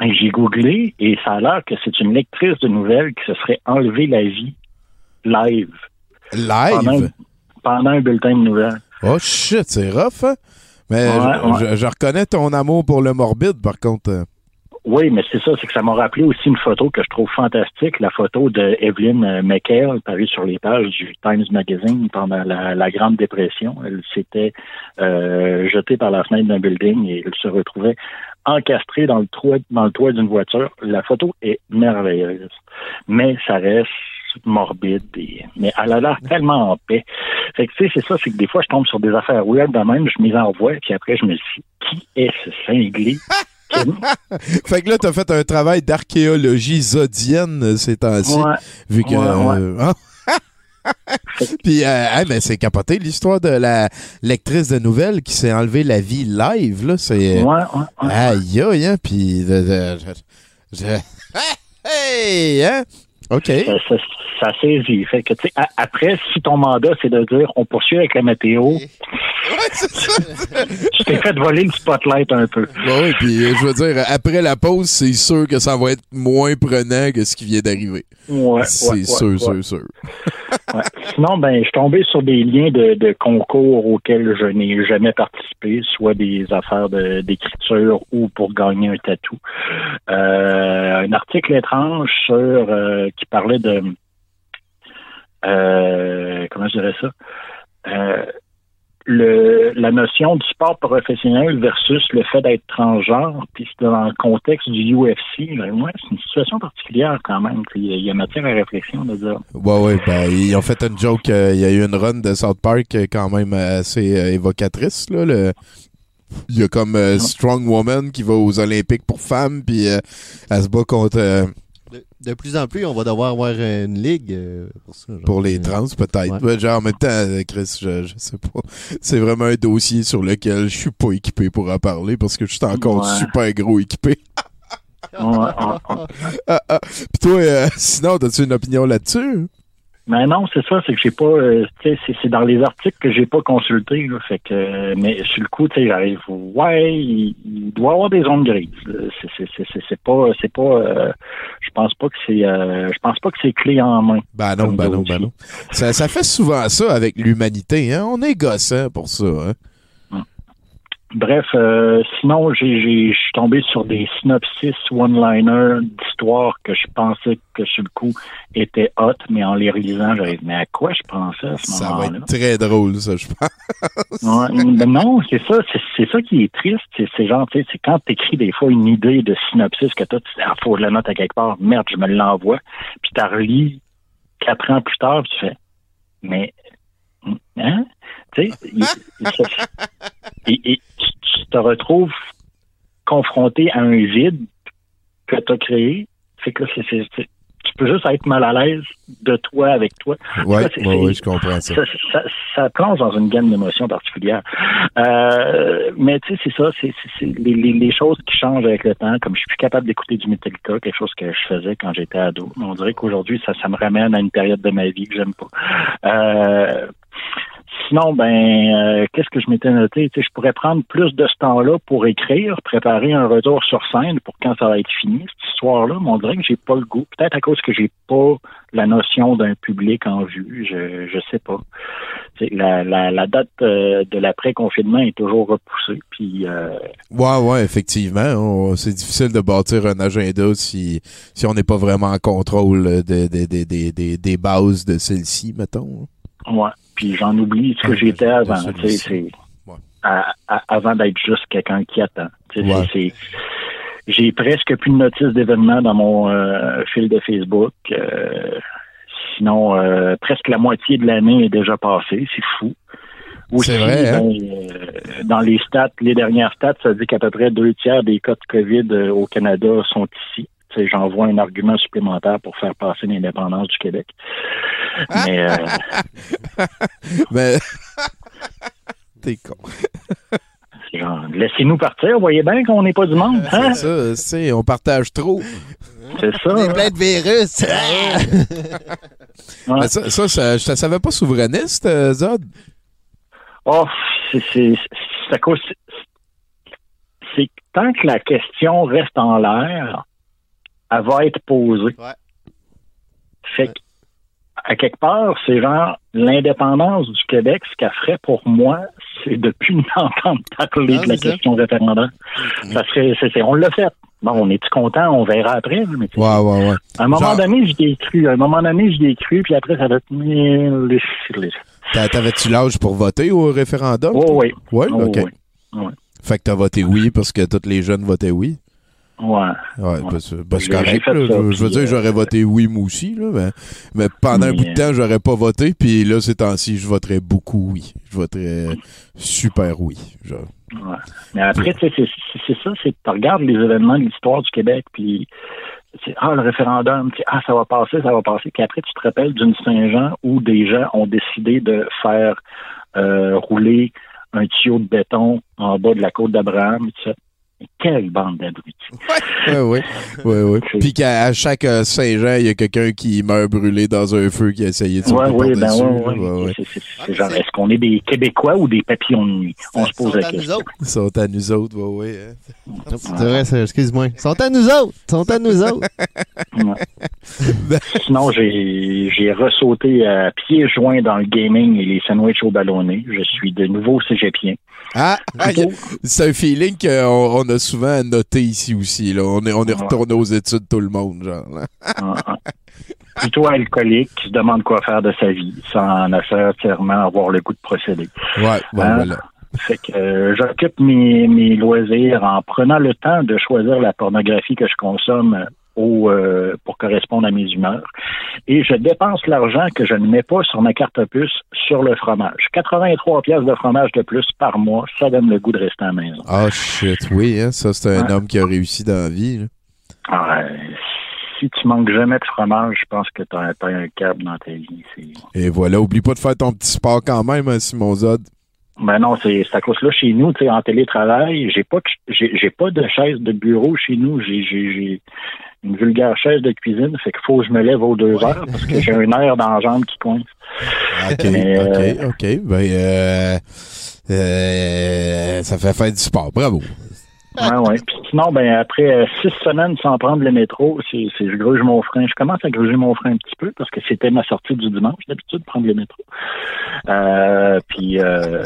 J'ai googlé et ça a l'air que c'est une lectrice de nouvelles qui se serait enlevé la vie live Live? pendant un bulletin de nouvelles. Oh shit, c'est rough, hein? Mais Ouais, je, ouais. je- je reconnais ton amour pour le morbide, par contre. Oui, mais c'est ça, c'est que ça m'a rappelé aussi une photo que je trouve fantastique, la photo de Evelyn euh, McHale, parue sur les pages du Times Magazine pendant la, la Grande Dépression. Elle s'était euh, jetée par la fenêtre d'un building et elle se retrouvait encastrée dans le toit, dans le toit d'une voiture. La photo est merveilleuse, mais ça reste morbide. et- mais elle a l'air tellement en paix. Fait que tu sais, c'est ça, c'est que des fois je tombe sur des affaires weird de même, je m'y envoie, puis après je me dis, qui est ce cinglé? fait que là, t'as fait un travail d'archéologie zodienne ces temps-ci. Ouais. Vu que. Ouais, ouais. euh, hein? Puis, euh, hey, c'est capoté l'histoire de la lectrice de nouvelles qui s'est enlevé la vie live, là. C'est. Ouais, ouais, ouais. Aïe, aïe, hein. Puis. de- de- je- je- Hey, hein? OK. Ça, ça, ça saisit. Fait que, tu sais, a- après, si ton mandat, c'est de dire on poursuit avec la météo, tu t'es fait voler le spotlight un peu. Oui, puis euh, je veux dire, après la pause, c'est sûr que ça va être moins prenant que ce qui vient d'arriver. Ouais, c'est ouais, sûr, ouais, sûr, ouais. sûr. Ouais. Sinon, ben, je suis tombé sur des liens de, de concours auxquels je n'ai jamais participé, soit des affaires de- d'écriture ou pour gagner un tatou. Euh, un article étrange sur euh, qui parlait de euh, comment je dirais ça? Euh, le, la notion du sport professionnel versus le fait d'être transgenre, puis c'est dans le contexte du UFC, ben, ouais, c'est une situation particulière quand même. puis Il y a- il y a matière à réflexion de dire. Ouais, ouais, ben, ils ont fait une joke. euh, Il y a eu une run de South Park quand même assez euh, évocatrice, là. Le... Il y a comme euh, Strong Woman qui va aux Olympiques pour femmes, puis elle se bat contre. De, de plus en plus, on va devoir avoir une ligue euh, pour ça. genre. pour les trans, peut-être. Ouais. Genre, en même temps, euh, Chris, je, je sais pas. C'est vraiment un dossier sur lequel je suis pas équipé pour en parler parce que je suis encore Ouais. super gros équipé. Ouais. Ah, ah. Puis toi, euh, sinon, as-tu une opinion là-dessus? Mais non, c'est ça, c'est que j'ai pas, euh, tu sais, c'est- c'est dans les articles que j'ai pas consulté, là, fait que, euh, mais sur le coup, tu sais, j'arrive, ouais, il, il doit y avoir des zones grises. là. C'est- c'est- c'est c'est- c'est pas, c'est pas, euh, je pense pas que c'est, euh, je pense pas que c'est clé en main. Ben non, ben non, ben non. Ça, ça fait souvent ça avec l'humanité, hein? On est gossant pour ça, hein? Bref, euh, sinon, j'ai, j'ai, je suis tombé sur des synopsis one-liners d'histoires que je pensais que sur le coup étaient hot, mais en les relisant, j'avais dit, mais à quoi je pensais à ce Ça va moment-là? être très drôle, ça, je pense. Ouais, non, c'est ça, c'est, ça qui est triste. C'est, genre, tu sais, c'est quand t'écris des fois une idée de synopsis que toi, tu dis, ah, faut que je la note à quelque part. Merde, je me l'envoie. Puis t'as relis quatre ans plus tard, puis tu fais, mais, hein? Tu sais, ça- et, et tu, tu te retrouves confronté à un vide que t'as créé. Fait que là, c'est, c'est- c'est- tu peux juste être mal à l'aise de toi avec toi. C'est- ouais, ouais, je comprends ça. ça, ça, ça plonge dans une gamme d'émotions particulières. Euh, mais tu sais, c'est ça, c'est les, les, les choses qui changent avec le temps. Comme je suis plus capable d'écouter du Metallica, quelque chose que je faisais quand j'étais ado. Mais on dirait qu'aujourd'hui, ça, ça me ramène à une période de ma vie que j'aime pas. Euh, Sinon, ben, euh, qu'est-ce que je m'étais noté? Je pourrais prendre plus de ce temps-là pour écrire, préparer un retour sur scène pour quand ça va être fini, cette histoire-là. Mais on dirait que j'ai pas le goût. Peut-être à cause que j'ai pas la notion d'un public en vue. Je, je sais pas. La, la, la date euh, de l'après-confinement est toujours repoussée. Puis, euh, Ouais, ouais, effectivement. C'est difficile de bâtir un agenda si, si on n'est pas vraiment en contrôle des- des bases de celle-ci, mettons. Ouais. Puis j'en oublie ce que j'étais avant. Tu sais, c'est à- à- avant d'être juste quelqu'un qui attend. Ouais. c'est- j'ai presque plus de notices d'événements dans mon euh, fil de Facebook. Euh, sinon, euh, presque la moitié de l'année est déjà passée. C'est fou. Aussi, C'est vrai, hein? ben, dans les stats, les dernières stats, ça dit qu'à peu près deux tiers des cas de COVID au Canada sont ici. J'envoie un argument supplémentaire pour faire passer l'indépendance du Québec. Mais euh, Mais. T'es con. c'est genre, laissez-nous partir, vous voyez bien qu'on n'est pas du monde. Hein? C'est ça, c'est, on partage trop. C'est ça. On est hein? plein de virus. Mais ça, ça, ça, je savais pas souverainiste, euh, Zod. Oh, c'est c'est- c'est à cause. c'est- C'est que tant que la question reste en l'air, elle va être posée. Fait que, à quelque part, c'est genre l'indépendance du Québec, ce qu'elle ferait pour moi, c'est de plus n'entendre parler Ah, de la question référendaire. Ça serait, c'est- c'est- on l'a fait. Bon, on est-tu content? On verra après. Mais tu sais, Ouais, ouais, ouais. à un moment Genre- donné, j'y ai cru. À un moment donné, j'y ai cru, puis après, ça va être... les- les- T'a- T'avais-tu l'âge pour voter au référendum? Oh, oui. Ouais, Oh, ok. oui. Ouais. Fait que t'as voté oui parce que tous les jeunes votaient oui. Ouais. Ouais, correct. là. ça, je, je veux dire, euh, j'aurais voté oui, moi aussi. Là, mais, mais pendant un bout de temps, j'aurais pas voté. Puis là, ces temps-ci, je voterais beaucoup oui. Je voterais super oui. Genre. Ouais. Mais après, tu sais, c'est ça, c'est tu regardes les événements de l'histoire du Québec, puis ah le référendum, ah ça va passer, ça va passer, puis après tu te rappelles d'une Saint-Jean où des gens ont décidé de faire euh, rouler un tuyau de béton en bas de la côte d'Abraham, tu sais. Quelle bande d'abrutis. Ouais. ouais, ouais. Puis qu'à chaque euh, Saint-Jean, il y a quelqu'un qui meurt brûlé dans un feu qui a essayé de se Ouais, oui, ben ouais, ouais. Ouais. C'est- c'est genre, est-ce qu'on est des Québécois ou des papillons de nuit? On se pose la question. Ils sont à nous autres, ouais, ouais. hein. C'est vrai, excuse-moi. Ils sont à nous autres. Ils sont à nous autres. Sinon, j'ai j'ai ressauté à pieds joints dans le gaming et les sandwichs au ballonné. Je suis de nouveau cégepien. Ah, ah, c'est un feeling qu'on on a souvent noté ici aussi. Là. On est, on est retourné aux études, tout le monde, genre. là. Plutôt alcoolique, qui se demande quoi faire de sa vie, sans nécessairement avoir le goût de procéder. Ouais, bon, Hein? voilà. Fait que euh, j'occupe mes, mes loisirs en prenant le temps de choisir la pornographie que je consomme au, euh, pour correspondre à mes humeurs. Et je dépense l'argent que je ne mets pas sur ma carte puce sur le fromage. 83 pièces de fromage de plus par mois, ça donne le goût de rester à la maison. Ah, shit, oui, hein, ça, c'est un Ouais. homme qui a réussi dans la vie. là. Ah, euh, si tu manques jamais de fromage, je pense que tu as, un câble dans ta vie. Et voilà, oublie pas de faire ton petit sport quand même, hein, Simon Zod. Ben non, c'est à cause là chez nous, tu sais, en télétravail, j'ai pas de- j'ai pas de chaise de bureau chez nous. J'ai une vulgaire chaise de cuisine, fait qu'il faut que je me lève aux deux heures parce que j'ai un air dans la jambe qui coince. OK, Mais, euh, OK, OK. Ben, euh, euh, ça fait faire du sport. Bravo. Ouais, ouais. Puis sinon, ben après euh, six semaines sans prendre le métro, c'est c'est- je gruge mon frein. Je commence à gruger mon frein un petit peu parce que c'était ma sortie du dimanche d'habitude prendre le métro. Euh, puis euh,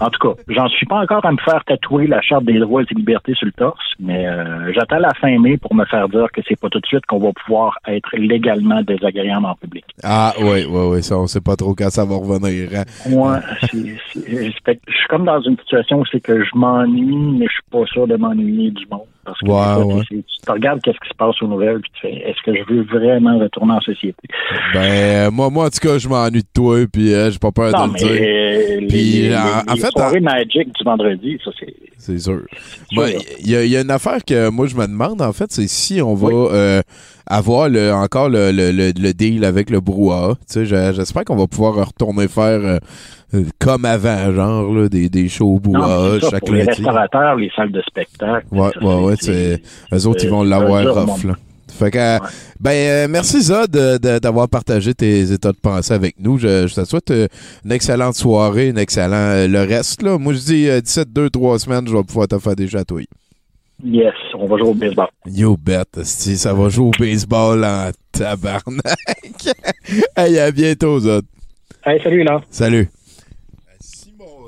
en tout cas, j'en suis pas encore à me faire tatouer la charte des droits et des libertés sur le torse, mais euh, j'attends la fin mai pour me faire dire que c'est pas tout de suite qu'on va pouvoir être légalement désagréable en public. Ah, oui, oui, oui. Ça, on sait pas trop quand ça va revenir. hein. Moi, c'est- je suis comme dans une situation où c'est que je m'ennuie, mais je suis pas sûr de m'ennuyer du monde. Parce que ouais. tu te regardes qu'est-ce qui se passe aux nouvelles, puis tu fais, est-ce que je veux vraiment retourner en société? Ben, euh, moi, moi, en tout cas, je m'ennuie de toi, puis euh, j'ai pas peur non, de le dire. euh, les, Puis, les- en- fait, soirées Magic du vendredi, ça c'est... C'est sûr. Ben. Il y, a- il y a une affaire que moi je me demande en fait, c'est si on va euh, avoir le, encore le, le, le, deal avec le brouhaha. Tu sais, je- j'espère qu'on va pouvoir retourner faire euh, comme avant, genre là, des, des shows ça, chaque les restaurateurs, les salles de spectacle. Ouais, ça, ouais, ouais. c'est- Eux autres, ils vont l'avoir off, là. Fait que, euh, ben, euh, merci Zod d'avoir partagé tes états de pensée avec nous. Je, je te souhaite une excellente soirée, une excellent euh, le reste là. Moi je dis euh, 17 2 3 semaines, je vais pouvoir te faire des chatouilles. Yes, on va jouer au baseball. You bet, esti, ça va jouer au baseball en tabarnak. hey, à bientôt Zod. Hey, salut, là. Salut.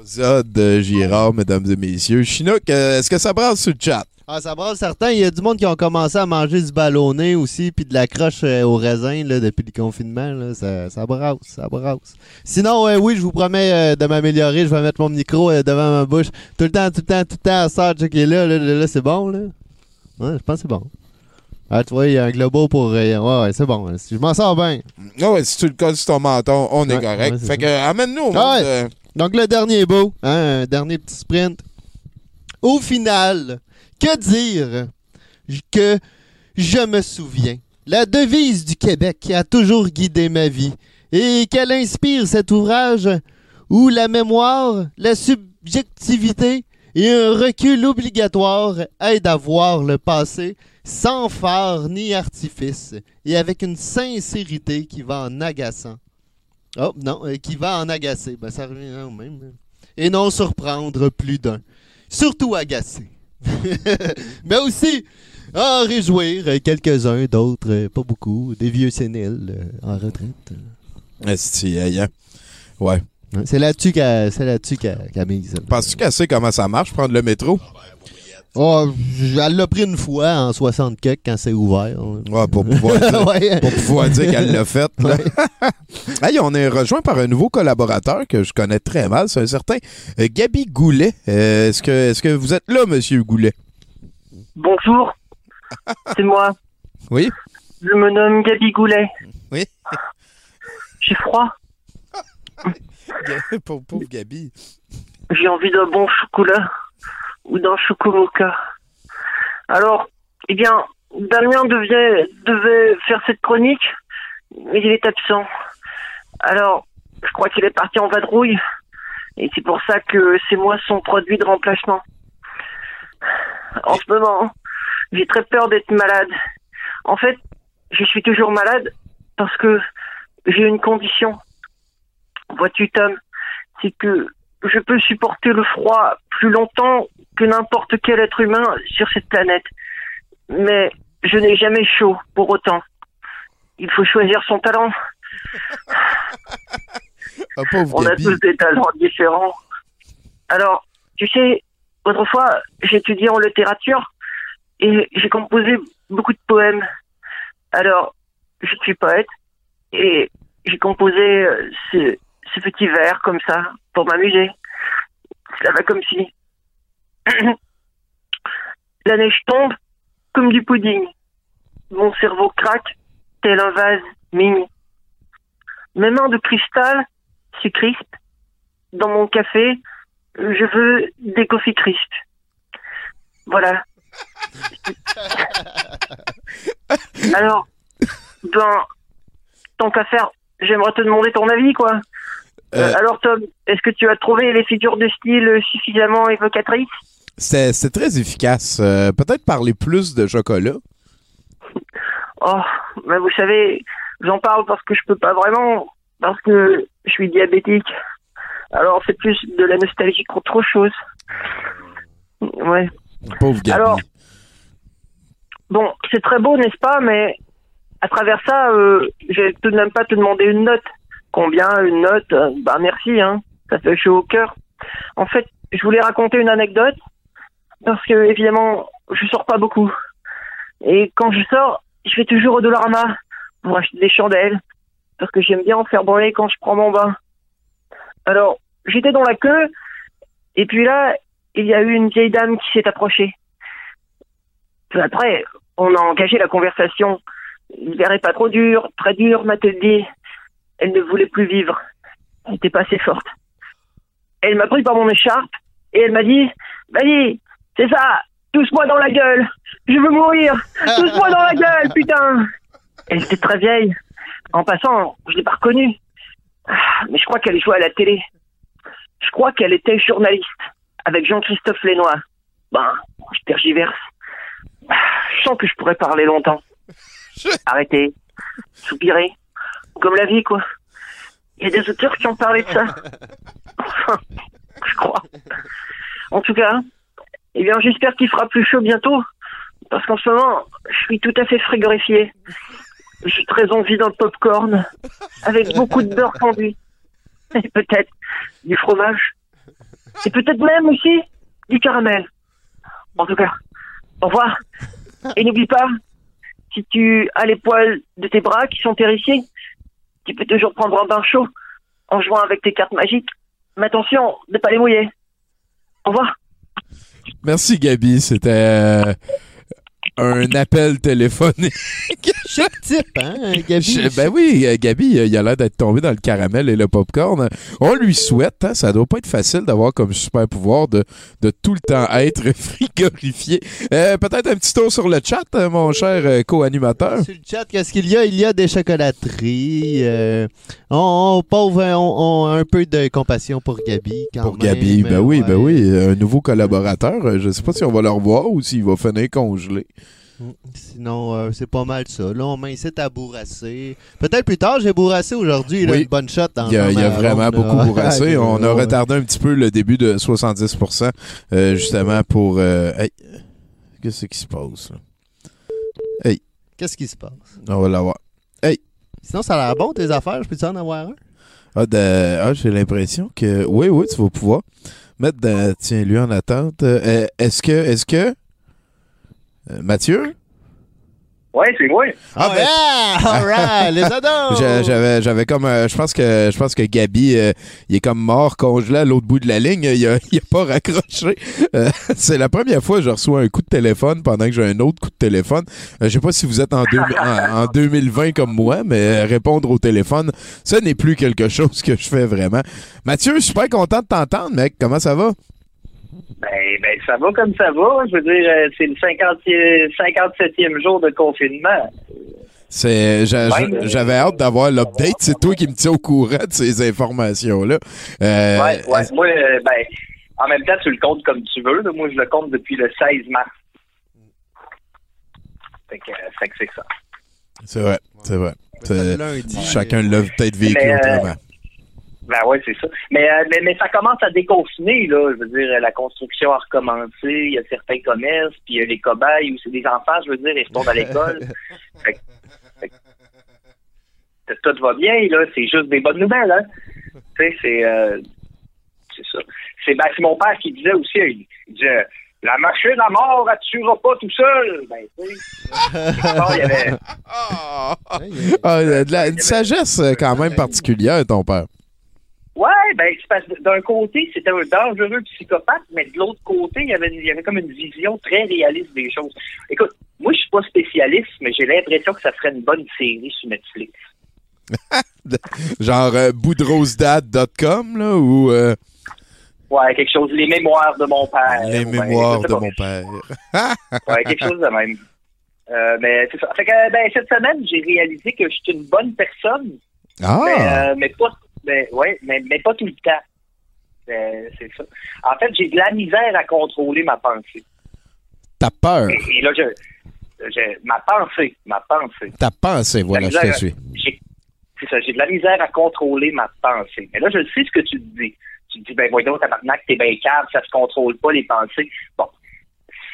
Zod euh, Girard, mesdames et messieurs. Chinook, euh, est-ce que ça brasse sur le chat? Ah, ça brasse certain. Il y a du monde qui ont commencé à manger du ballonné aussi, puis de la croche euh, au raisin là, depuis le confinement. Là. Ça, ça brasse, ça brasse. Sinon, euh, oui, je vous promets euh, de m'améliorer. Je vais mettre mon micro devant ma bouche tout le temps, tout le temps, tout le temps. Ça, check est là, là, là, là, c'est bon, là. Ouais, je pense que c'est bon. Ah, tu vois, il y a un globo pour. ouais, ouais, c'est bon. Je m'en sors bien. Ouais, si tu le colles sur ton menton, on est Ouais, correct. ouais, fait ça. que, amène-nous au Ah monde. Donc, le dernier beau, hein, un dernier petit sprint. Au final, que dire que je me souviens? La devise du Québec qui a toujours guidé ma vie et qu'elle inspire cet ouvrage où la mémoire, la subjectivité et un recul obligatoire aident à voir le passé sans phare ni artifice et avec une sincérité qui va en agaçant. Oh, non, euh, qui va en agacer. Ben, ça revient au même. hein. Et non surprendre plus d'un. Surtout agacer. Mais aussi en réjouir quelques-uns, d'autres, euh, pas beaucoup, des vieux séniles euh, en retraite. Hein. Ouais. Ouais, C'est là-dessus qu'elle c'est là-dessus qu'elle qu'elle mise. Penses-tu qu'elle sait comment ça marche, prendre le métro? Oh, j- elle l'a pris une fois en 60 quelques quand c'est ouvert. Ouais, pour pouvoir dire, Ouais. pour pouvoir dire qu'elle l'a fait. là. hey, on est rejoint par un nouveau collaborateur que je connais très mal, c'est un certain euh, Gabi Goulet. Euh, est-ce, que, est-ce que vous êtes là, monsieur Goulet? Bonjour, c'est moi. Oui? Je me nomme Gabi Goulet. Oui? J'ai froid. Pauvre, pauvre Gabi. J'ai envie d'un bon chocolat ou d'un chocomocha. Alors, eh bien, Damien devait, devait faire cette chronique, mais il est absent. Alors, je crois qu'il est parti en vadrouille, et c'est pour ça que c'est moi son produit de remplacement. En ce moment, j'ai très peur d'être malade. En fait, je suis toujours malade parce que j'ai une condition. Vois-tu, Tom, c'est que je peux supporter le froid plus longtemps que n'importe quel être humain sur cette planète. Mais je n'ai jamais chaud pour autant. Il faut choisir son talent. Ah, On a Gabi. tous des talents différents. Alors, tu sais, autrefois, j'étudiais en littérature et j'ai composé beaucoup de poèmes. Alors, je suis poète et j'ai composé euh, ce, ce petit vers comme ça pour m'amuser. Ça va comme si la neige tombe comme du pudding. Mon cerveau craque tel un vase mini. Mes mains de cristal se crispent. Dans mon café, je veux des coffee crisp. Voilà. Alors, ben, tant qu'à faire, j'aimerais te demander ton avis, quoi. Euh, Euh, alors Tom, est-ce que tu as trouvé les figures de style suffisamment évocatrices? C'était très efficace. Euh, Peut-être parler plus de chocolat. Oh, ben vous savez, j'en parle parce que je peux pas vraiment, parce que je suis diabétique. Alors c'est plus de la nostalgie qu'autre chose. Ouais. Pauvre Gabi. Alors, bon, c'est très beau, n'est-ce pas Mais à travers ça, euh, je vais tout de même pas te demander une note. Combien une note? Bah merci, hein. Ça fait chaud au cœur. En fait, je voulais raconter une anecdote parce que évidemment, je sors pas beaucoup. Et quand je sors, je vais toujours au Dollarama pour acheter des chandelles parce que j'aime bien en faire brûler quand je prends mon bain. Alors, j'étais dans la queue et puis là, il y a eu une vieille dame qui s'est approchée. Après, on a engagé la conversation. L'hiver est pas trop dur, très dur, m'a-t-elle dit. Elle ne voulait plus vivre. Elle n'était pas assez forte. Elle m'a pris par mon écharpe et elle m'a dit Vas-y, c'est ça, tousse-moi dans la gueule. Je veux mourir. Tousse-moi dans la gueule, putain. Elle était très vieille. En passant, je l'ai pas reconnue. Ah, Mais je crois qu'elle jouait à la télé. Je crois qu'elle était journaliste avec Jean-Christophe Lénois. Ben, je tergiverse. Ah, Je sens que je pourrais parler longtemps. Arrêter, soupirer, comme la vie, quoi. Il y a des auteurs qui ont parlé de ça. Enfin, je crois. En tout cas, eh bien, j'espère qu'il fera plus chaud bientôt, parce qu'en ce moment, je suis tout à fait frigorifié. J'ai très envie d'un popcorn, avec beaucoup de beurre fondu. Et peut-être du fromage. Et peut-être même aussi du caramel. En tout cas, au revoir. Et n'oublie pas, si tu as les poils de tes bras qui sont hérissés, tu peux toujours prendre un bain chaud en jouant avec tes cartes magiques. Mais attention de pas les mouiller. Au revoir. Merci, Gabi. C'était euh, un appel téléphonique. Chaque type, hein, Gabi? Je- ben oui, euh, Gabi, euh, il a l'air d'être tombé dans le caramel et le popcorn. On lui souhaite, hein, ça doit pas être facile d'avoir comme super pouvoir de, de tout le temps être frigorifié. Euh, Peut-être un petit tour sur le chat, euh, mon cher co-animateur. Sur le chat, qu'est-ce qu'il y a? Il y a des chocolateries. euh, on, on, pauvre, on, on a un peu de compassion pour Gabi. Quand Pour même, Gabi, ben oui, ouais. ben oui, un nouveau collaborateur. Je sais pas si on va le revoir ou s'il va finir congelé. Sinon, euh, c'est pas mal ça. Là, on m'incite à bourrasser. Peut-être plus tard, j'ai bourrassé aujourd'hui. Oui. Une bonne shot dans Il y a, il y a vraiment ronde, beaucoup là. bourrassé. On a retardé un petit peu le début de 70%, euh, justement pour... euh, hey, Qu'est-ce qui se passe? là? Hey, Qu'est-ce qui se passe? on va l'avoir. Hey! Sinon, ça a l'air bon, tes affaires. Je peux-tu en avoir un? Ah, de- ah, j'ai l'impression que... Oui, oui, tu vas pouvoir mettre... de- Tiens, lui en attente. Est-ce que... Est-ce que... euh, Mathieu? Ouais, c'est moi. Ah, ben, all right, les ados! J'a- J'avais, j'avais comme, euh, je pense que, je pense que Gabi, euh, il est comme mort congelé à l'autre bout de la ligne. Il a, il a pas raccroché. Euh, c'est la première fois que je reçois un coup de téléphone pendant que j'ai un autre coup de téléphone. Euh, je sais pas si vous êtes en, deux- en, en 2020 comme moi, mais répondre au téléphone, ce n'est plus quelque chose que je fais vraiment. Mathieu, super content de t'entendre, mec. Comment ça va? Ben, ben, ça va comme ça va. Je veux dire, euh, c'est le 50 57e jour de confinement. C'est, j'avais hâte d'avoir l'update. C'est toi qui me tiens au courant de ces informations-là. Euh, ouais, ouais. Moi, euh, ben, en même temps, tu le comptes comme tu veux. Moi, je le compte depuis le 16 mars. Fait que, euh, fait que c'est ça. C'est vrai, c'est vrai. C'est- lundi. Chacun l'a peut-être vécu euh, autrement. Ben ouais, c'est ça. Mais, euh, mais, mais ça commence à déconfiner, là. Je veux dire, la construction a recommencé, il y a certains commerces, puis il y a les cobayes où c'est des enfants, je veux dire, ils retournent à l'école. fait, que- fait que tout va bien, là. C'est juste des bonnes nouvelles, hein. Tu sais, c'est... euh, c'est ça. C'est ben, c'est mon père qui disait aussi, il, il disait... La machine à mort, elle tuera pas tout seul. Ben, tu sais. il y avait- Ah, de la, une sagesse euh, quand même particulière, ton père. Ouais, ben, c'est parce que d'un côté, c'était un dangereux psychopathe, mais de l'autre côté, il y avait, il y avait comme une vision très réaliste des choses. Écoute, moi, je suis pas spécialiste, mais j'ai l'impression que ça serait une bonne série sur Netflix. Genre euh, boudrosedad.com, là, ou euh, Ouais, quelque chose, les mémoires de mon père. les Ouais, mémoires de mon père. Ouais, quelque chose de même. Euh, mais c'est ça. Fait que, ben, cette semaine, j'ai réalisé que je suis une bonne personne. Ah! Mais, euh, mais pas, mais, ouais, mais, mais pas tout le temps. Euh, c'est ça. En fait, j'ai de la misère à contrôler ma pensée. T'as peur. Et, et là, je, je- ma pensée, ma pensée. T'as pensé, voilà, je te suis. C'est ça, j'ai de la misère à contrôler ma pensée. Mais là, je sais ce que tu te dis. Tu te dis, ben voyons, tabarnak, t'es bien calme, ça se contrôle pas, les pensées. Bon,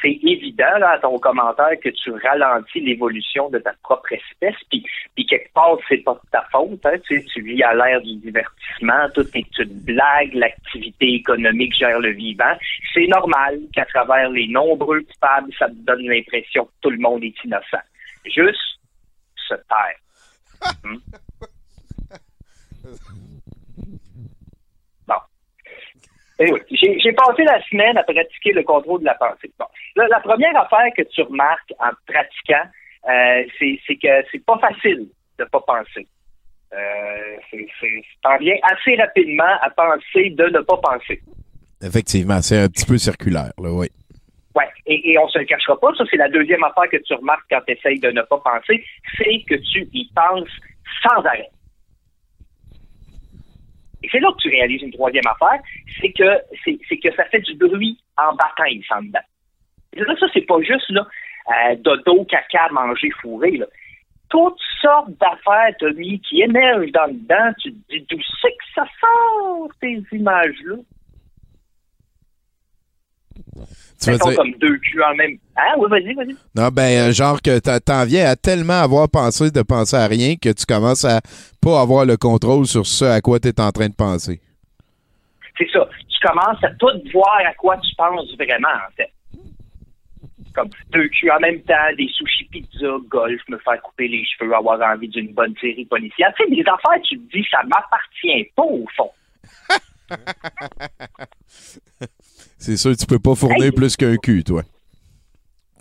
c'est évident, là, à ton commentaire, que tu ralentis l'évolution de ta propre espèce, puis, puis quelque part, c'est pas de ta faute, hein, tu sais, tu vis à l'ère du divertissement, tout est une blague, l'activité économique gère le vivant. C'est normal qu'à travers les nombreux coupables, ça te donne l'impression que tout le monde est innocent. Juste se taire. Hmm? Bon. Anyway, j'ai j'ai passé la semaine à pratiquer le contrôle de la pensée. Bon. Là, la première affaire que tu remarques en pratiquant, euh, c'est que c'est pas facile de pas penser. Euh, T'en viens assez rapidement à penser de ne pas penser. Effectivement, c'est un petit peu circulaire, là, oui. Ouais, et, et on se le cachera pas, ça c'est la deuxième affaire que tu remarques quand tu essayes de ne pas penser, c'est que tu y penses sans arrêt. Et c'est là que tu réalises une troisième affaire, c'est que c'est que ça fait du bruit en bataille en dedans. Là, ça, c'est pas juste là, euh, dodo, caca, manger, fourré. Là. Toutes sortes d'affaires, Tommy, qui émergent dans le dedans. Tu te dis d'où c'est que ça sort, ces images-là? Tu dire- comme deux culs en même. Ah oui, vas-y, vas-y. Non, ben, euh, genre que t'en- t'en viens à tellement avoir pensé de penser à rien que tu commences à pas avoir le contrôle sur ce à quoi tu es en train de penser. C'est ça. Tu commences à tout voir à quoi tu penses vraiment, en fait. Comme deux culs en même temps, des sushis pizza, golf, me faire couper les cheveux, avoir envie d'une bonne série policière. Tu sais, des affaires, tu te dis, ça m'appartient pas, au fond. C'est sûr, tu peux pas fournir plus qu'un cul, toi.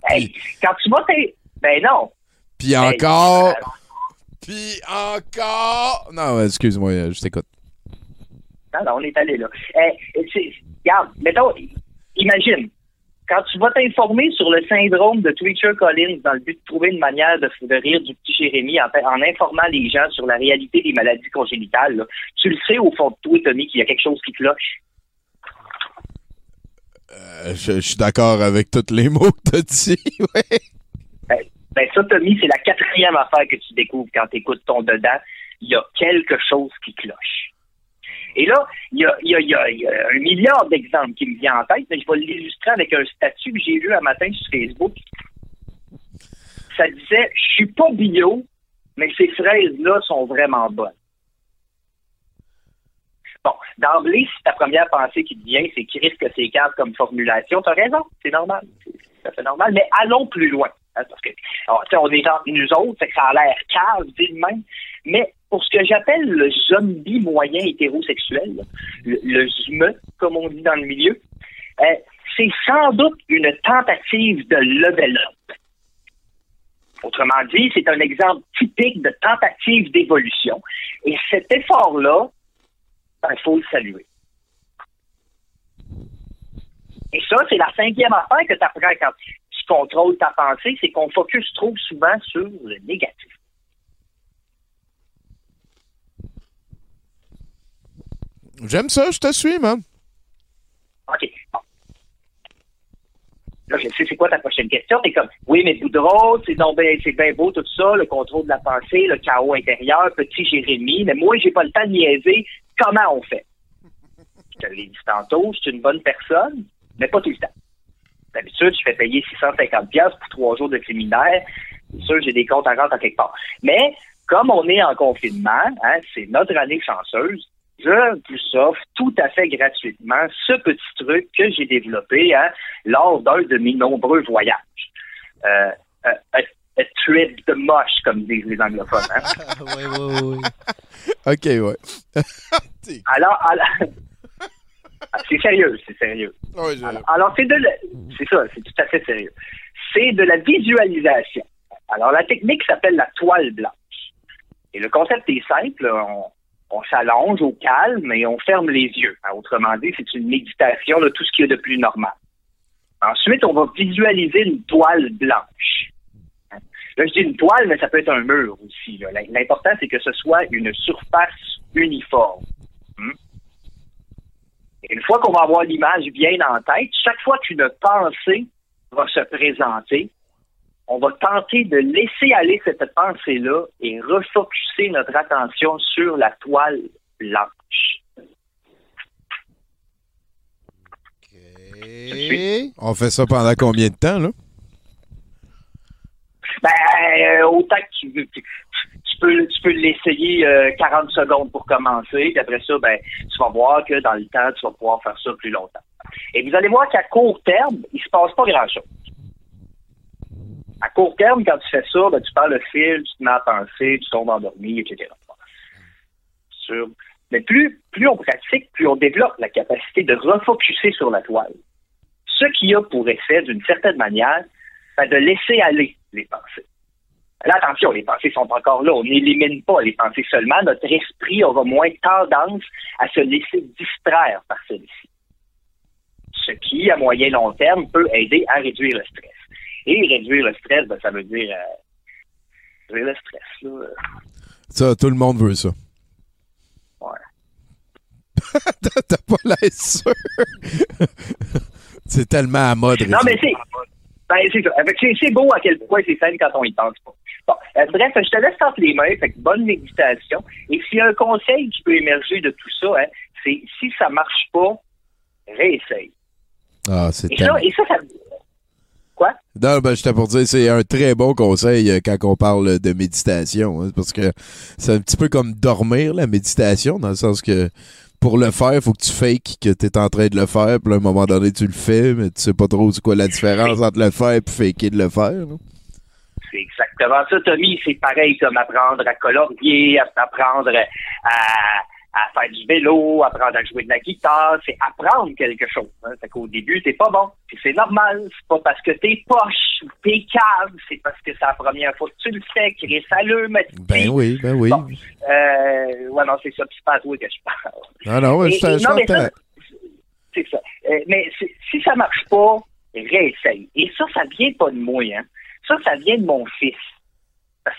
Hey, quand tu vas t'es... Ben non. Puis encore. Puis encore. Non, excuse-moi, euh, je t'écoute. Non, non, on est allé là. Eh, c'est- regarde, mettons, imagine, quand tu vas t'informer sur le syndrome de Twitcher Collins dans le but de trouver une manière de, de rire du petit Jérémy en, informant les gens sur la réalité des maladies congénitales, là, tu le sais au fond de toi, Tommy, qu'il y a quelque chose qui cloche. Euh, je, suis d'accord avec tous les mots que t'as dit. ouais. Ben, ben ça, Tommy, c'est la quatrième affaire que tu découvres quand tu écoutes ton dedans. Il y a quelque chose qui cloche. Et là, il y a un milliard d'exemples qui me viennent en tête, mais je vais l'illustrer avec un statut que j'ai lu un matin sur Facebook. Ça disait Je suis pas bio, mais ces fraises-là sont vraiment bonnes. Bon, d'emblée, si ta première pensée qui te vient, c'est qu'il risque que c'est cadre comme formulation, t'as raison, c'est normal. C'est fait normal. Mais allons plus loin. hein, parce que alors, on est entre nous autres, fait que ça a l'air cave, dit de même. Mais pour ce que j'appelle le zombie moyen hétérosexuel, le ZME, comme on dit dans le milieu, euh, c'est sans doute une tentative de level up. Autrement dit, c'est un exemple typique de tentative d'évolution. Et cet effort-là, il faut le saluer. Et ça, c'est la cinquième affaire que tu apprends quand tu contrôles ta pensée, c'est qu'on focus trop souvent sur le négatif. J'aime ça, je te suis, man. OK. Là, je sais c'est quoi ta prochaine question? T'es comme, oui, mais Boudreau, c'est ben, c'est bien beau tout ça, le contrôle de la pensée, le chaos intérieur, petit Jérémy, mais moi, j'ai pas le temps de niaiser. Comment on fait? Je te l'ai dit tantôt, je suis une bonne personne, mais pas tout le temps. D'habitude, je fais payer 650$ piastres pour trois jours de séminaire. C'est sûr, j'ai des comptes à rente à quelque part. Mais, comme on est en confinement, hein, c'est notre année chanceuse, je vous offre tout à fait gratuitement ce petit truc que j'ai développé hein, lors d'un de mes nombreux voyages. Euh, euh, a, a trip de moche, comme disent les anglophones. Hein. oui, oui, oui. OK, ouais. Alors, alors- c'est sérieux, c'est sérieux. Alors, alors, c'est de la- c'est ça, c'est tout à fait sérieux. C'est de la visualisation. Alors, la technique s'appelle la toile blanche. Et le concept est simple. On, on s'allonge au calme et on ferme les yeux. Hein, autrement dit, c'est une méditation de tout ce qu'il y a de plus normal. Ensuite, on va visualiser une toile blanche. Hein, là, je dis une toile, mais ça peut être un mur aussi. L'important, c'est que ce soit une surface uniforme. Hein? Une fois qu'on va avoir l'image bien en tête, chaque fois qu'une pensée va se présenter, on va tenter de laisser aller cette pensée-là et refocuser notre attention sur la toile blanche. On fait ça pendant combien de temps, là? Ben, euh, autant que tu veux. Tu, tu peux, tu peux l'essayer euh, 40 secondes pour commencer, puis après ça, ben, tu vas voir que dans le temps, tu vas pouvoir faire ça plus longtemps. Et vous allez voir qu'à court terme, il se passe pas grand-chose. À court terme, quand tu fais ça, ben, tu perds le fil, tu te mets à penser, tu tombes endormi, etc. Sur- Mais plus, plus on pratique, plus on développe la capacité de refocuser sur la toile. Ce qui a pour effet, d'une certaine manière, ben, de laisser aller les pensées. Là, attention, les pensées sont encore là. On n'élimine pas les pensées seulement. Notre esprit aura moins tendance à se laisser distraire par celui-ci. Ce qui, à moyen long terme, peut aider à réduire le stress. Et réduire le stress, ben, ça veut dire euh, réduire le stress. Là. Ça, tout le monde veut ça. Ouais. T'as pas l'air sûr. c'est tellement à mode. Non, mais c'est. Ben, c'est ça. C'est beau à quel point c'est simple quand on y pense pas. Bon, euh, bref, je te laisse entre les mains. Fait que bonne méditation. Et s'il y a un conseil qui peut émerger de tout ça, hein, c'est si ça marche pas, réessaye. Ah, c'est Et ça, et ça, ça. Quoi? Non, ben, j'étais pour dire, c'est un très bon conseil euh, quand on parle de méditation, hein, parce que c'est un petit peu comme dormir, la méditation, dans le sens que pour le faire, il faut que tu fakes que tu es en train de le faire, puis à un moment donné, tu le fais, mais tu sais pas trop c'est quoi la différence entre le faire et faker de le faire. là. C'est exactement ça, Tommy. C'est pareil comme apprendre à colorier, à- apprendre à, à faire du vélo, apprendre à jouer de la guitare. C'est apprendre quelque chose. Hein. Fait qu'au début, t'es pas bon. Puis c'est normal. C'est pas parce que t'es poche ou t'es cave. C'est parce que c'est la première fois que tu le fais. Chris, salut, mais Ben oui, ben oui. euh, ouais, non, c'est ça. Puis c'est pas à toi que je parle. Ah non, ouais, Et- je et je non, mais t'entends. ça, C'est ça. Euh, mais si ça marche pas, réessaye. Et ça, ça vient pas de moi, hein. Ça, ça vient de mon fils.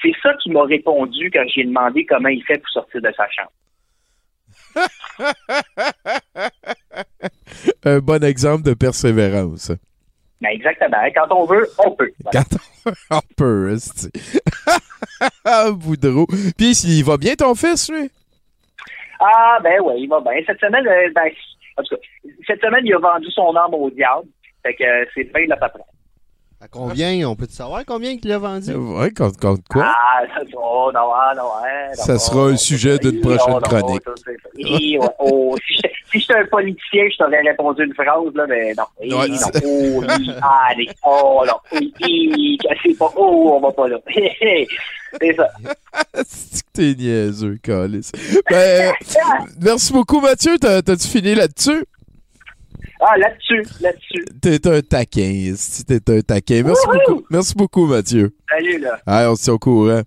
C'est ça qui m'a répondu quand j'ai demandé comment il fait pour sortir de sa chambre. Un bon exemple de persévérance. Ben exactement. Quand on veut, on peut. Voilà. Quand on, on peut, Boudreau. Puis, il va bien ton fils, lui? Ah, ben oui, il va bien. Cette semaine, euh, ben, en tout cas, cette semaine, il a vendu son âme au diable. Fait que euh, c'est bien la paperie. À combien? On peut savoir combien qu'il a vendu? Ouais, contre, contre quoi? Ah, ça, oh, non, ah, non, hein, non, Ça sera un sujet d'une non, prochaine non, chronique. oh, si j'étais un politicien, je t'aurais répondu une phrase, là, mais non. Non. c'est- Oh, allez, oh, hi, c'est pas, oh, on va pas là. c'est ça. C'est que t'es niaiseux, Calis. Ben, euh, merci beaucoup, Mathieu. T'as- T'as-tu fini là-dessus? Ah, là-dessus, là-dessus. T'es un taquin, esti, t'es un taquin. Merci beaucoup, merci beaucoup, Mathieu. Salut, là. Allez, on se tient au courant.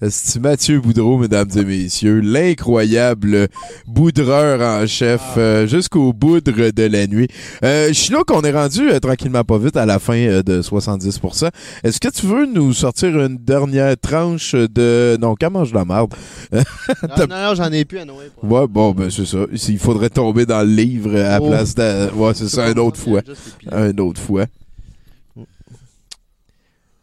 C'est Mathieu Boudreau, mesdames et messieurs, l'incroyable boudreur en chef euh, jusqu'au boudre de la nuit. Euh, Chinook, on est rendu euh, tranquillement pas vite à la fin euh, de 70%. Est-ce que tu veux nous sortir une dernière tranche de... Non, qu'à mange de la marde? Non, non, non, j'en ai plus à Noël. Ouais, bon, ben c'est ça. Il faudrait tomber dans le livre à la Oh. place de... Ouais, c'est ça, une autre fois. Une autre fois.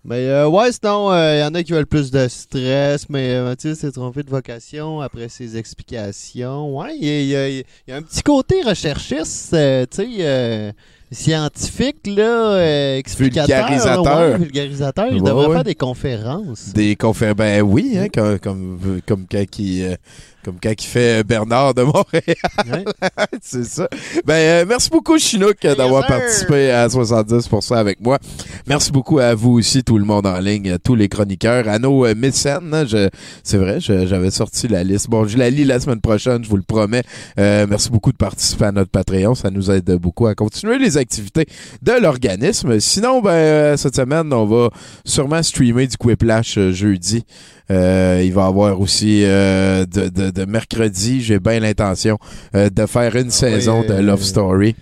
Mais euh, ouais, sinon, il y en a qui veulent plus de stress, mais euh, Mathieu s'est trompé de vocation après ses explications. Ouais, il y, a- y y un petit côté recherchiste, euh, tu sais, euh, scientifique, là, euh, explicateur. Vulgarisateur. ouais, vulgarisateur. Il Ouais, devrait ouais. faire des conférences. Des conférences. Ben oui, hein, comme, comme, comme quand il, euh, comme quand il fait Bernard de Montréal. c'est ça. Ben, euh, merci beaucoup, Chinook, euh, d'avoir participé à 70% avec moi. Merci beaucoup à vous aussi, tout le monde en ligne, à tous les chroniqueurs, à nos euh, mécènes. hein. Je- c'est vrai, j'avais sorti la liste. Bon, je la lis la semaine prochaine, je vous le promets. Euh, merci beaucoup de participer à notre Patreon. Ça nous aide beaucoup à continuer les activités de l'organisme. Sinon, ben, euh, cette semaine, on va sûrement streamer du Quiplash euh, jeudi. Euh, il va y avoir aussi euh, de, de- de mercredi, j'ai bien l'intention euh, de faire une saison de Love Story.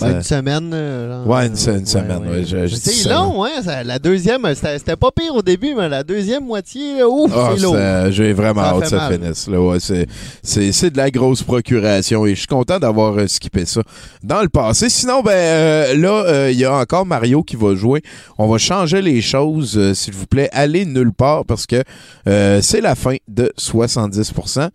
Ben, une semaine. euh, genre, Ouais, une, se- une semaine. ouais, C'est long, hein? ça- la deuxième, c'était c'était pas pire au début, mais la deuxième moitié, là, ouf, Ah, c'est c'est- J'ai vraiment Ça hâte que ça finisse. Là, ouais, c'est, c'est, c'est de la grosse procuration et je suis content d'avoir euh, skippé ça dans le passé. Sinon, ben euh, là, euh, il y a encore Mario qui va jouer. On va changer les choses, euh, s'il vous plaît. Allez nulle part parce que euh, c'est la fin de 70%.